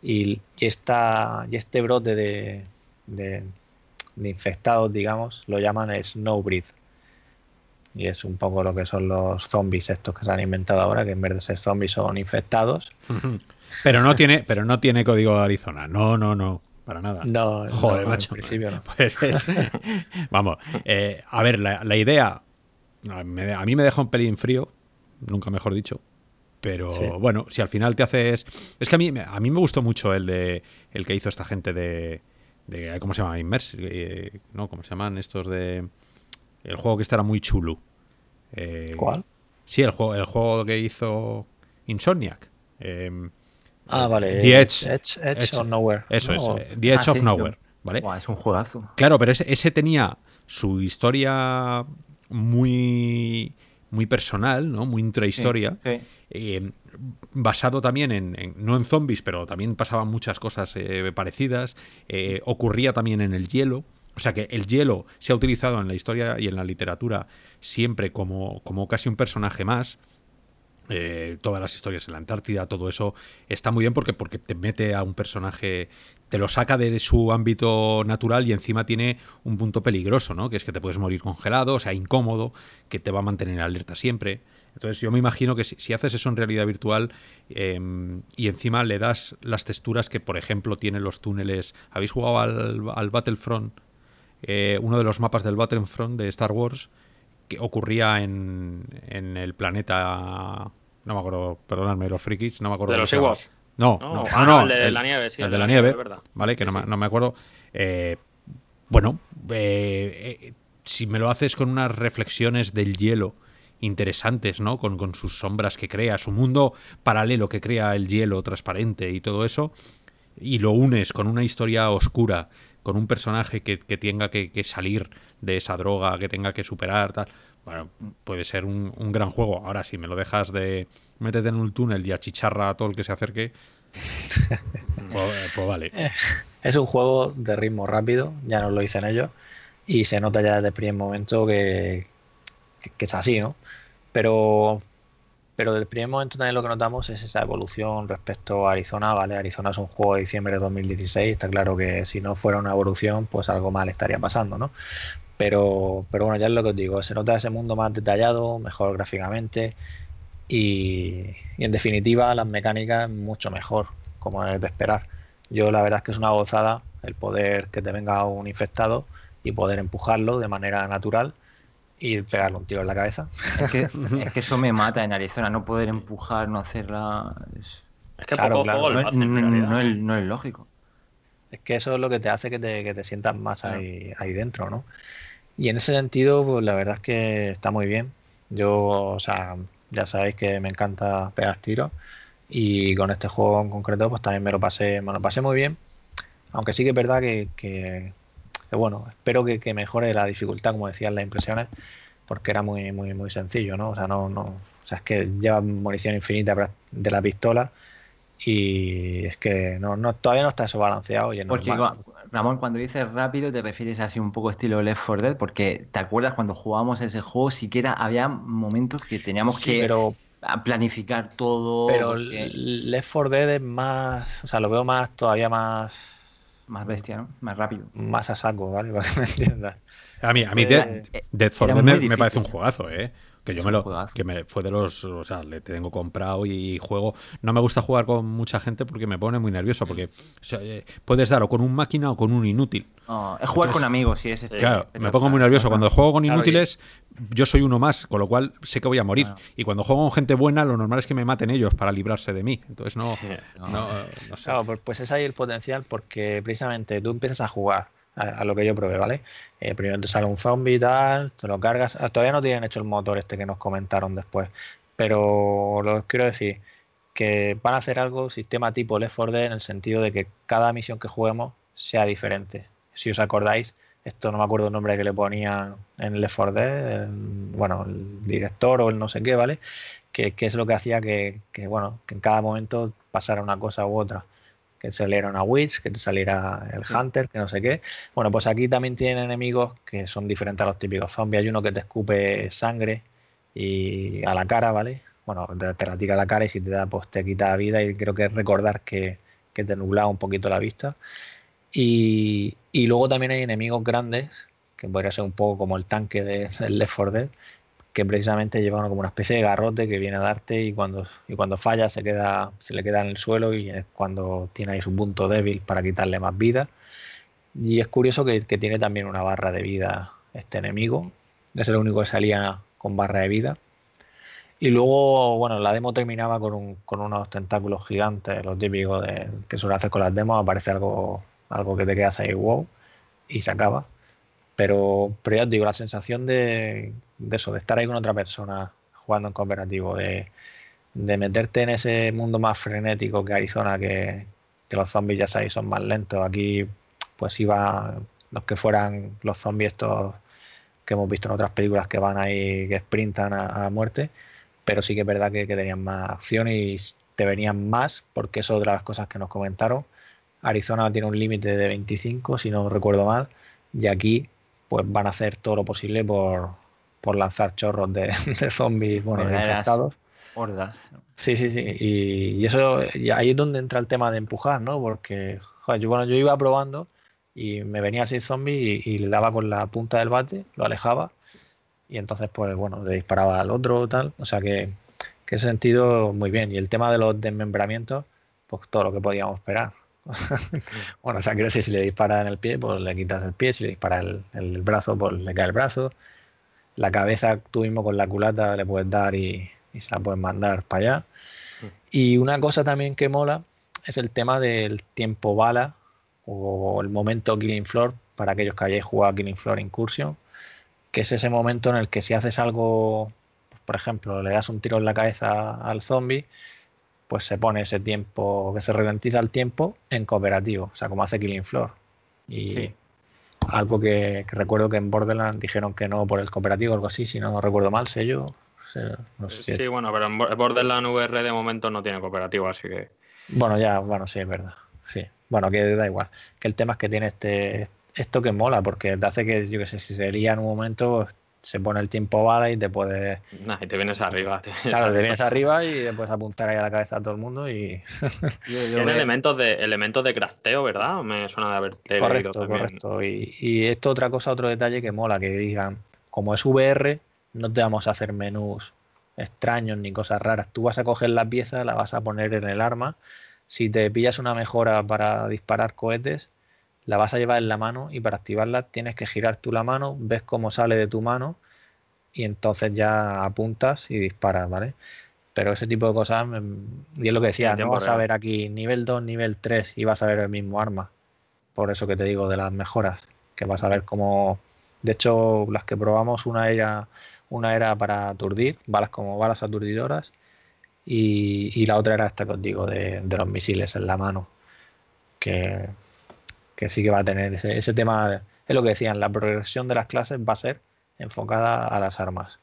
Y, y, esta, y este brote de de infectados, digamos, lo llaman Snowbreed. Y es un poco lo que son los zombies estos que se han inventado ahora, que en vez de ser zombies son infectados. Pero no tiene, pero no tiene código de Arizona. No, no, no. Para nada. No, Joder, macho. En principio no. Pues es, vamos, eh, a ver, la, idea a mí me deja un pelín frío, nunca mejor dicho. Pero bueno, si al final te haces. Es que a mí, a mí me gustó mucho el de el que hizo esta gente de, de ¿cómo se llama? Immersive, eh, no, ¿cómo se llaman estos de el juego que estará muy chulo? Eh, ¿Cuál? Sí, el juego, el juego que hizo Insomniac. Em, ah, vale. The Edge, Edge, of Nowhere. Eso es, eh, The Edge ah, of Nowhere. ¿vale? es un juegazo. Claro, pero ese, ese, tenía su historia muy muy personal, ¿no? Muy intrahistoria. Sí, basado también en, no en zombies, pero también pasaban muchas cosas eh, parecidas, eh, ocurría también en el hielo, o sea que el hielo se ha utilizado en la historia y en la literatura siempre como, como casi un personaje más, eh, todas las historias en la Antártida, todo eso está muy bien porque, porque te mete a un personaje, te lo saca de, su ámbito natural y encima tiene un punto peligroso, ¿no? Que es que te puedes morir congelado, o sea, incómodo, que te va a mantener alerta siempre. Entonces yo me imagino que si, haces eso en realidad virtual em, y encima le das las texturas que, por ejemplo, tienen los túneles. ¿Habéis jugado al, Battlefront? Eh, uno de los mapas del Battlefront de Star Wars que ocurría en, en el planeta. No me acuerdo, perdonadme, los frikis, no me acuerdo. De los Ewoks. No, no, no, ah, no, el de la nieve, sí. El, de la, nieve, ¿vale? Que no, Me, no, Me, acuerdo. Eh, bueno, eh, eh, si me lo haces con unas reflexiones del hielo interesantes, ¿no? Con, con, sus sombras que crea, su mundo paralelo que crea el hielo transparente y todo eso, y lo unes con una historia oscura con un personaje que, tenga que, salir de esa droga, que tenga que superar, tal. Bueno, puede ser un, gran juego. Ahora, si me lo dejas de métete en un túnel y achicharra a todo el que se acerque, pues, pues, vale. Eh, es un juego de ritmo rápido, ya nos lo dicen ellos, y se nota ya desde el primer momento que, que es así, ¿no? Pero pero del primer momento también lo que notamos es esa evolución respecto a Arizona, ¿vale? Arizona es un juego de diciembre de 2016, está claro que si no fuera una evolución, pues algo mal estaría pasando, ¿no? Pero, pero bueno, ya es lo que os digo, se nota ese mundo más detallado, mejor gráficamente y, en definitiva las mecánicas mucho mejor, como es de esperar. Yo la verdad es que es una gozada el poder que te venga un infectado y poder empujarlo de manera natural y pegarle un tiro en la cabeza. Es que, es que eso me mata en Arizona, no poder empujar, no hacerla. Es, que poco juego no, es, lógico. Es que eso es lo que te hace que te, que te sientas más ahí, ahí dentro, ¿no? Y en ese sentido, pues la verdad es que está muy bien. Yo, o sea, ya sabéis que me encanta pegar tiros. Y con este juego en concreto, pues también me lo pasé, me lo pasé muy bien. Aunque sí que es verdad que bueno, espero que, mejore la dificultad, como decían las impresiones, porque era muy, muy, muy sencillo, ¿no? O sea, no, no, o sea, es que lleva munición infinita de la pistola y es que no, no todavía no está eso balanceado y porque, Ramón, cuando dices rápido te refieres así un poco estilo Left 4 Dead, porque ¿te acuerdas cuando jugábamos ese juego? Siquiera había momentos que teníamos que planificar todo. Pero Left 4 Dead es más, o sea, lo veo más, todavía más más bestia, ¿no? Más rápido. Más a saco, ¿vale? Para que me entiendas. A mí, a mí Dead, Dead for Dead me, parece un juegazo, ¿eh? Que yo me lo. Que me, fue de los. O sea, le tengo comprado y juego. No me gusta jugar con mucha gente porque me pone muy nervioso. Porque eh, puedes dar o con un máquina o con un inútil. es jugar con amigos, sí, es Claro, me pongo muy nervioso. Cuando juego con inútiles, yo soy uno más, con lo cual sé que voy a morir. Y cuando juego con gente buena, lo normal es que me maten ellos para librarse de mí. Entonces no. no, sé. Claro, pues, pues es ahí el potencial porque precisamente tú empiezas a jugar a, lo que yo probé, ¿vale? Eh, primero te sale un zombie y tal, te lo cargas. Ah, todavía no tienen hecho el motor este que nos comentaron después, pero lo quiero decir que van a hacer algo sistema tipo Left 4 Dead en el sentido de que cada misión que juguemos sea diferente. Si os acordáis, esto no me acuerdo el nombre que le ponían en Left 4 Dead, bueno, el director o el no sé qué, ¿vale? Que, es lo que hacía que, bueno, que en cada momento pasara una cosa u otra que saliera una Witch, que te saliera el Hunter, que no sé qué. Bueno, pues aquí también tienen enemigos que son diferentes a los típicos zombies. Hay uno que te escupe sangre y a la cara, ¿vale? Bueno, te, la tira a la cara y si te da, pues te quita vida y creo que es recordar que, te nubla un poquito la vista. Y, luego también hay enemigos grandes, que podría ser un poco como el tanque de, del Left 4 Dead, que precisamente lleva como una especie de garrote que viene a darte y cuando, y cuando falla se, queda, se le queda en el suelo y es cuando tiene ahí su punto débil para quitarle más vida. Y es curioso que, tiene también una barra de vida este enemigo. Es el único que salía con barra de vida. Y luego, bueno, la demo terminaba con, con unos tentáculos gigantes, lo típico de, que suele hacer con las demos. Aparece algo, algo que te quedas ahí, wow, y se acaba. Pero, pero ya os digo, la sensación de, eso, de estar ahí con otra persona jugando en cooperativo, de, meterte en ese mundo más frenético que Arizona, que, los zombies ya sabéis son más lentos. Aquí, pues iba los que fueran los zombies estos que hemos visto en otras películas que van ahí, que sprintan a, muerte, pero sí que es verdad que, que, tenían más acción y te venían más, porque eso es otra de las cosas que nos comentaron. Arizona tiene un límite de 25, si no recuerdo mal, y aquí pues van a hacer todo lo posible por, lanzar chorros de, zombies, bueno, de infectados. Hordas. Sí, sí, sí. Y, eso, ahí es donde entra el tema de empujar, ¿no? Porque, joder, yo, bueno, yo iba probando y me venía así zombie y, le daba con la punta del bate, lo alejaba y entonces, pues bueno, le disparaba al otro tal. O sea que, que ese sentido, muy bien. Y el tema de los desmembramientos, pues todo lo que podíamos esperar. bueno, o sea, quiero decir, si le dispara en el pie, pues le quitas el pie, si le dispara el, el brazo, pues le cae el brazo. La cabeza, tú mismo con la culata le puedes dar y, y se la pueden mandar para allá. Mm. Y una cosa también que mola es el tema del tiempo bala o el momento Killing Floor para aquellos que hayáis jugado Killing Floor Incursion, que es ese momento en el que si haces algo, por ejemplo, le das un tiro en la cabeza al zombie, pues se pone ese tiempo, que se ralentiza el tiempo en cooperativo, o sea, como hace Killing Floor. Y algo que, recuerdo que en Borderlands dijeron que no por el cooperativo o algo así, si no recuerdo mal, sé yo. Sí, bueno, pero en Borderlands VR de momento no tiene cooperativo, así que. Bueno, ya, bueno, sí, es verdad. Sí. Bueno, que da igual. Que el tema es que tiene este esto que mola, porque te hace que, yo que sé, si sería en un momento, se pone el tiempo bala y te puede. Nah, y te vienes arriba. claro, te vienes arriba y después apuntar ahí a la cabeza a todo el mundo y. Tiene elementos de elementos de crafteo, ¿verdad? Me suena de haber Correcto, correcto. Y, y esto otra cosa, otro detalle que mola, que digan, como es VR, no te vamos a hacer menús extraños ni cosas raras. Tú vas a coger la pieza, la vas a poner en el arma. Si te pillas una mejora para disparar cohetes, la vas a llevar en la mano y para activarla tienes que girar tú la mano, ves cómo sale de tu mano y entonces ya apuntas y disparas, ¿vale? Pero ese tipo de cosas, y es lo que decía, no vas a ver aquí nivel 2, nivel 3 y vas a ver el mismo arma. Por eso que te digo de las mejoras, que vas a ver cómo... De hecho, las que probamos, una era, una era para aturdir, balas como balas aturdidoras, y, la otra era esta que os digo, de, de los misiles en la mano. Que, que sí que va a tener ese, tema, es lo que decían, la progresión de las clases va a ser enfocada a las armas.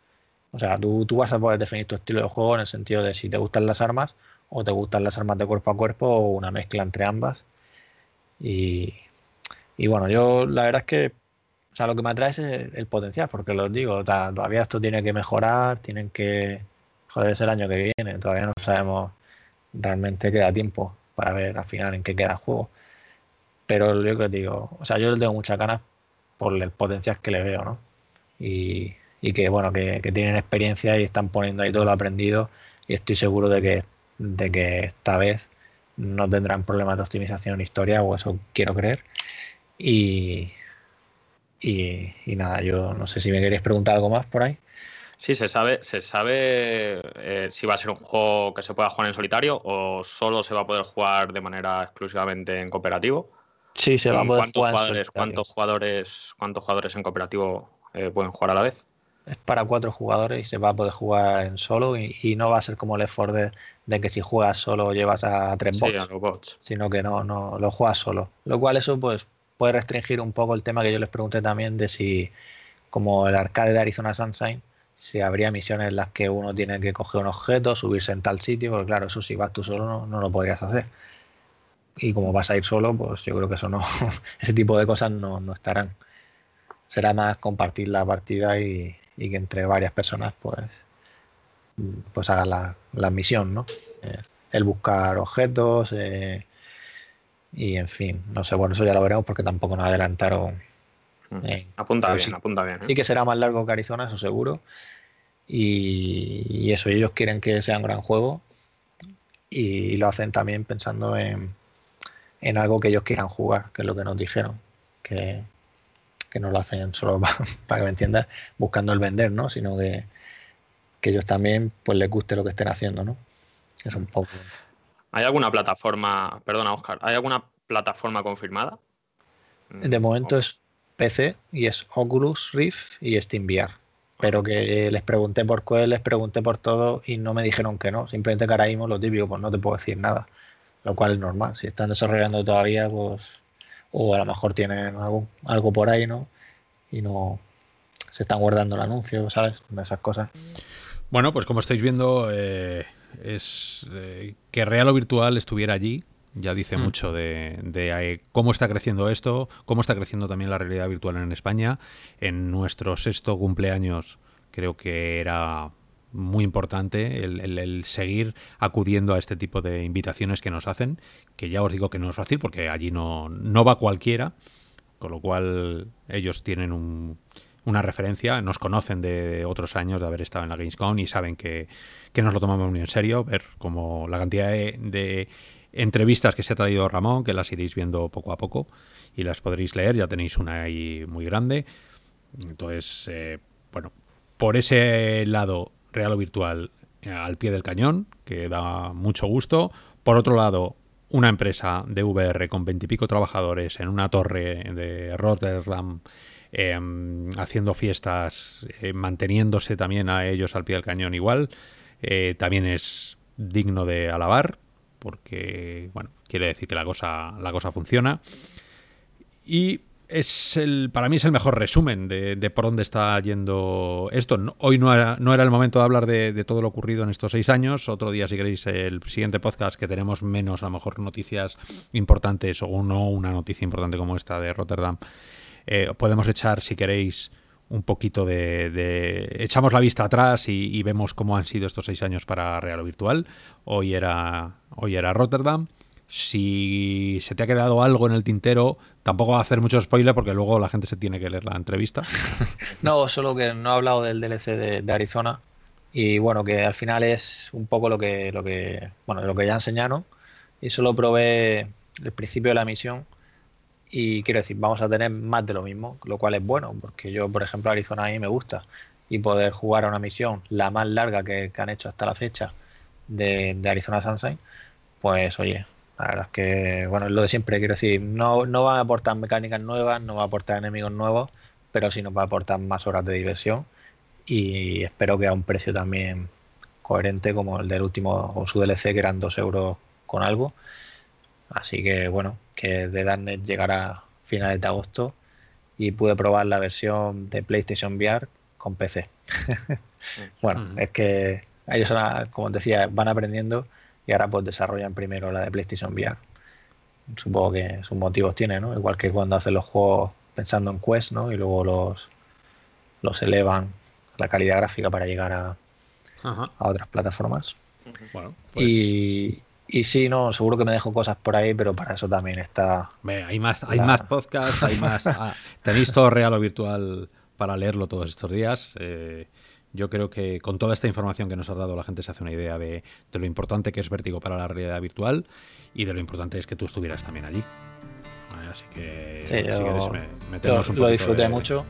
O sea, tú, tú, vas a poder definir tu estilo de juego en el sentido de si te gustan las armas o te gustan las armas de cuerpo a cuerpo o una mezcla entre ambas. Y, y bueno, yo la verdad es que o sea, lo que me atrae es el, potencial, porque lo digo, todavía esto tiene que mejorar, tienen que... Joder, es el año que viene, todavía no sabemos realmente queda tiempo para ver al final en qué queda el juego. Pero yo que digo, o sea, yo le tengo muchas ganas por el potencial que le veo, ¿no? Y, que, bueno, que, tienen experiencia y están poniendo ahí todo lo aprendido y estoy seguro de que, de que esta vez no tendrán problemas de optimización en historia, o eso quiero creer. Y, y, nada, yo no sé si me queréis preguntar algo más por ahí. Sí, se sabe, se sabe eh, si va a ser un juego que se pueda jugar en solitario o solo se va a poder jugar de manera exclusivamente en cooperativo. Sí, se va a poder ¿cuántos jugadores, ¿cuántos jugadores, ¿Cuántos jugadores en cooperativo eh, pueden jugar a la vez? Es para cuatro jugadores y se va a poder jugar en solo y, no va a ser como el Effort de, que si juegas solo llevas a tres bots, sino que no, no lo juegas solo. Lo cual eso pues puede restringir un poco el tema que yo les pregunté también de si como el arcade de Arizona Sunshine si habría misiones en las que uno tiene que coger un objeto, subirse en tal sitio, porque claro, eso si vas tú solo no, no lo podrías hacer y como vas a ir solo, pues yo creo que eso no, ese tipo de cosas no, no estarán. Será más compartir la partida y, que entre varias personas pues, pues hagan la, la misión, ¿no? Eh, el buscar objetos eh, y en fin, no sé, bueno, eso ya lo veremos porque tampoco nos adelantaron. Mm. apunta bien, apunta bien. ¿eh? Sí que será más largo que Arizona, eso seguro. Y, y, eso, ellos quieren que sea un gran juego y lo hacen también pensando en, en algo que ellos quieran jugar, que es lo que nos dijeron, que, no lo hacen solo para, que me entiendas, buscando el vender, ¿no? Sino que, que ellos también pues les guste lo que estén haciendo, ¿no? es un poco. ¿Hay alguna plataforma, perdona Oscar, ¿hay alguna plataforma confirmada? De momento es PC y es Oculus Rift y SteamVR. Pero que les pregunté por cuál, les pregunté por todo y no me dijeron que no. Simplemente que ahora mismo lo típico, pues no te puedo decir nada lo cual es normal. Si están desarrollando todavía, pues, o a lo mejor tienen algo, algo por ahí, ¿no? Y no se están guardando el anuncio, ¿sabes? Esas cosas. Bueno, pues como estáis viendo, eh, es eh, que Real o Virtual estuviera allí. Ya dice mm. mucho de, de eh, cómo está creciendo esto, cómo está creciendo también la realidad virtual en España. En nuestro sexto cumpleaños creo que era muy importante el, seguir acudiendo a este tipo de invitaciones que nos hacen, que ya os digo que no es fácil porque allí no, no va cualquiera, con lo cual ellos tienen una referencia, nos conocen de otros años de haber estado en la Gamescom y saben que, nos lo tomamos muy en serio, ver como la cantidad de, entrevistas que se ha traído Ramón, que las iréis viendo poco a poco y las podréis leer, ya tenéis una ahí muy grande. Entonces, eh, bueno, por ese lado real o virtual eh, al pie del cañón, que da mucho gusto. Por otro lado, una empresa de VR con veintipico trabajadores en una torre de Rotterdam em, haciendo fiestas, eh, manteniéndose también a ellos al pie del cañón igual, eh, también es digno de alabar, porque bueno, quiere decir que la cosa, la cosa funciona. Y es el, para mí es el mejor resumen de, por dónde está yendo esto. hoy no era, no era, el momento de hablar de, todo lo ocurrido en estos seis años. Otro día, si queréis, el siguiente podcast que tenemos menos, a lo mejor, noticias importantes o no una noticia importante como esta de Rotterdam. Eh, podemos echar, si queréis, un poquito de, echamos la vista atrás y, y, vemos cómo han sido estos seis años para Real o Virtual. Hoy era, hoy era Rotterdam. Si se te ha quedado algo en el tintero, tampoco va a hacer mucho spoiler porque luego la gente se tiene que leer la entrevista. no, solo que no he hablado del DLC de, Arizona y bueno, que al final es un poco lo que, lo que, bueno, lo que ya enseñaron y solo probé el principio de la misión y quiero decir, vamos a tener más de lo mismo, lo cual es bueno, porque yo, por ejemplo, Arizona a mí me gusta y poder jugar a una misión la más larga que, han hecho hasta la fecha de, de Arizona Sunshine, pues oye, la verdad es que, bueno, es lo de siempre, quiero decir, no, no va a aportar mecánicas nuevas, no va a aportar enemigos nuevos, pero sí nos va a aportar más horas de diversión y espero que a un precio también coherente como el del último o su DLC que eran 2 euros con algo. Así que bueno, que de Darknet llegará a finales de agosto y pude probar la versión de PlayStation VR con PC. bueno, es que ellos, como decía, van aprendiendo y ahora pues desarrollan primero la de PlayStation VR. Supongo que sus motivos tienen, ¿no? Igual que cuando hacen los juegos pensando en Quest, ¿no? Y luego los, los elevan la calidad gráfica para llegar a, a otras plataformas. Bueno, pues... y, y sí, no, seguro que me dejo cosas por ahí, pero para eso también está. hay más, hay más podcasts, hay más. Ah, tenéis todo real o virtual para leerlo todos estos días. Eh, yo creo que con toda esta información que nos has dado la gente se hace una idea de, lo importante que es Vértigo para la realidad virtual y de lo importante es que tú estuvieras también allí. Así que si quieres un Lo disfruté mucho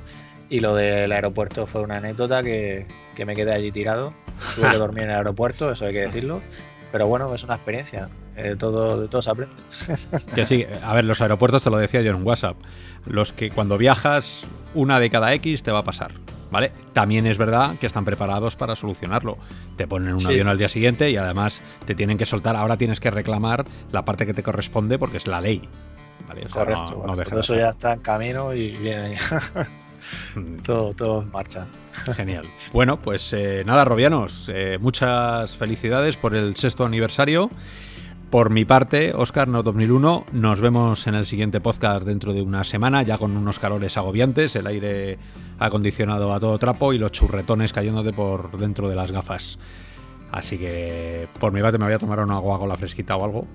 y lo del aeropuerto fue una anécdota que, me quedé allí tirado. Tuve que dormir en el aeropuerto, eso hay que decirlo. Pero bueno, es una experiencia. Eh, todo, de todo se aprende. Que sí, a ver, los aeropuertos te lo decía yo en un WhatsApp. Los que cuando viajas una de cada X te va a pasar. ¿Vale? También es verdad que están preparados para solucionarlo. Te ponen un avión al día siguiente y además te tienen que soltar. Ahora tienes que reclamar la parte que te corresponde porque es la ley. Correcto. eso ya está en camino y viene todo, todo en marcha. Genial. Bueno, pues eh, nada, Robianos, eh, muchas felicidades por el sexto aniversario. Por mi parte, Oscar No 2001, nos vemos en el siguiente podcast dentro de una semana, ya con unos calores agobiantes, el aire acondicionado a todo trapo y los churretones cayéndote por dentro de las gafas. Así que por mi parte me voy a tomar una la fresquita o algo,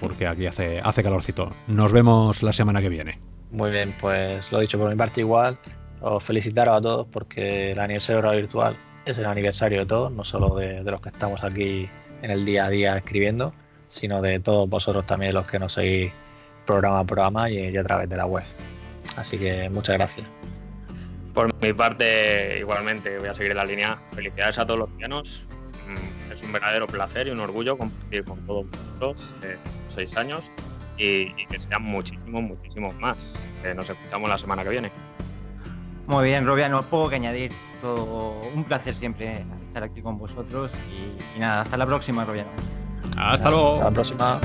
porque aquí hace, hace calorcito. Nos vemos la semana que viene. Muy bien, pues lo dicho por mi parte igual. Os felicitaros a todos porque el aniversario virtual es el aniversario de todos, no solo de los que estamos aquí en el día a día escribiendo sino de todos vosotros también los que nos seguís programa a programa y, a través de la web. Así que muchas gracias. Por mi parte, igualmente, voy a seguir en la línea. Felicidades a todos los pianos. Mm, es un verdadero placer y un orgullo compartir con todos vosotros eh, estos seis años y, que sean muchísimos, muchísimos más. nos escuchamos la semana que viene. Muy bien, Robia, no puedo que añadir. Todo un placer siempre estar aquí con vosotros y, nada, hasta la próxima, Robiano. Hasta luego. Hasta la próxima.